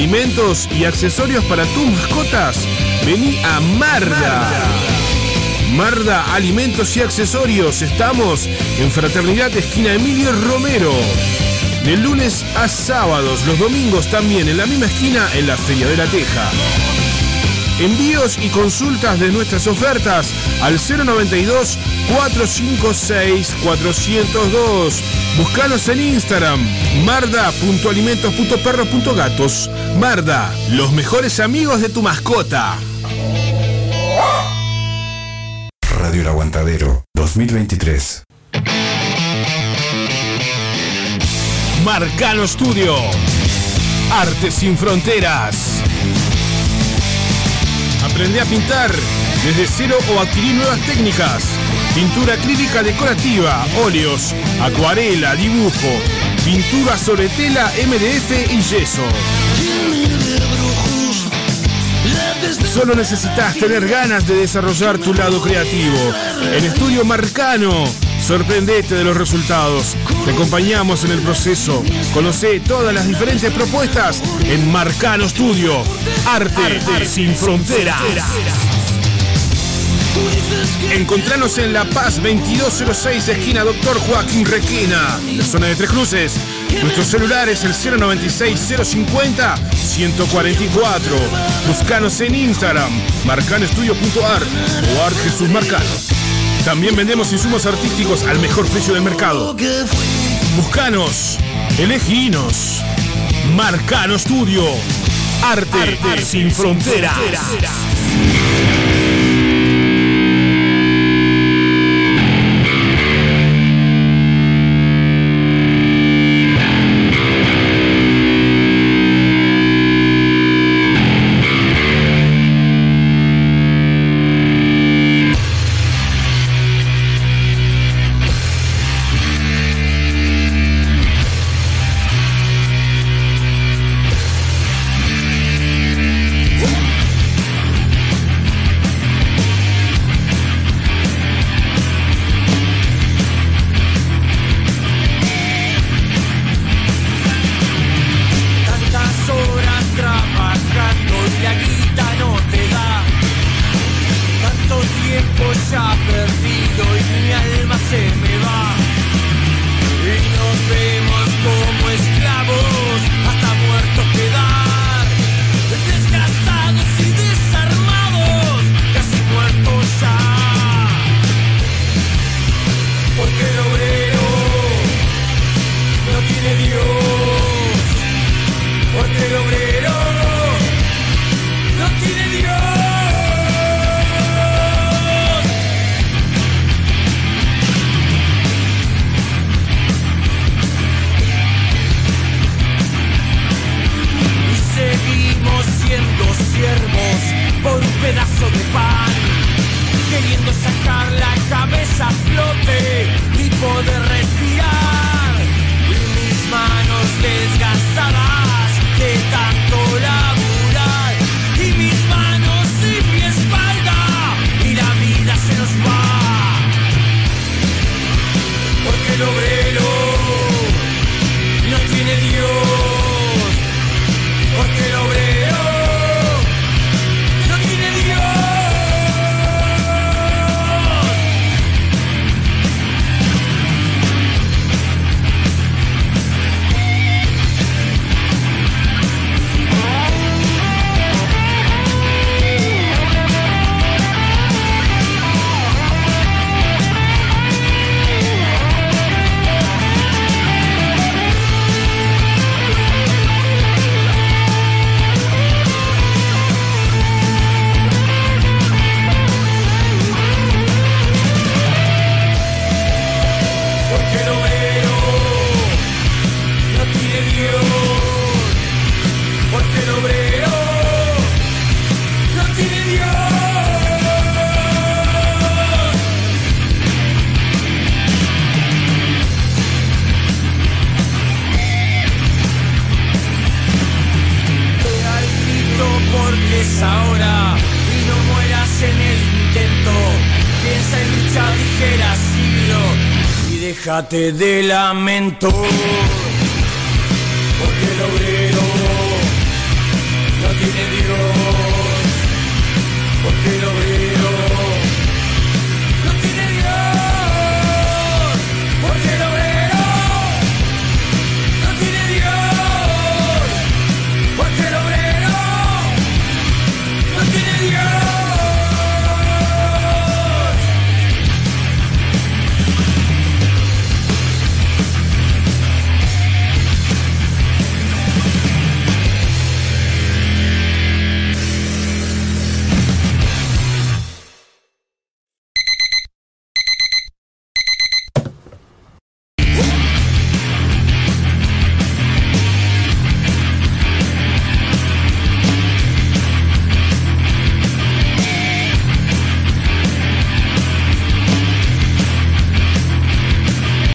Alimentos y accesorios para tus mascotas, vení a Marda. Marda Alimentos y Accesorios. Estamos en Fraternidad Esquina Emilio Romero. De lunes a sábados, los domingos también en la misma esquina en la Feria de la Teja. Envíos y consultas de nuestras ofertas al 092 456 402. Búscanos en Instagram, marda.alimentos.perros.gatos. Marda, los mejores amigos de tu mascota. Radio El Aguantadero 2023. Marcano Studio. Arte sin fronteras. Aprende a pintar desde cero o adquirir nuevas técnicas. Pintura acrílica decorativa, óleos, acuarela, dibujo, pintura sobre tela, MDF y yeso. Solo necesitas tener ganas de desarrollar tu lado creativo. En Estudio Marcano, sorprendete de los resultados. Te acompañamos en el proceso. Conoce todas las diferentes propuestas en Marcano Studio. Arte, sin fronteras. Encontranos en La Paz 2206, esquina Doctor Joaquín Requena, en la zona de Tres Cruces. Nuestro celular es el 096-050-144. Buscanos en Instagram, marcanoestudio.art o Art Jesús Marcano. También vendemos insumos artísticos al mejor precio del mercado. Buscanos, eleginos. Marcano Studio. Arte, sin fronteras. Déjate de lamento.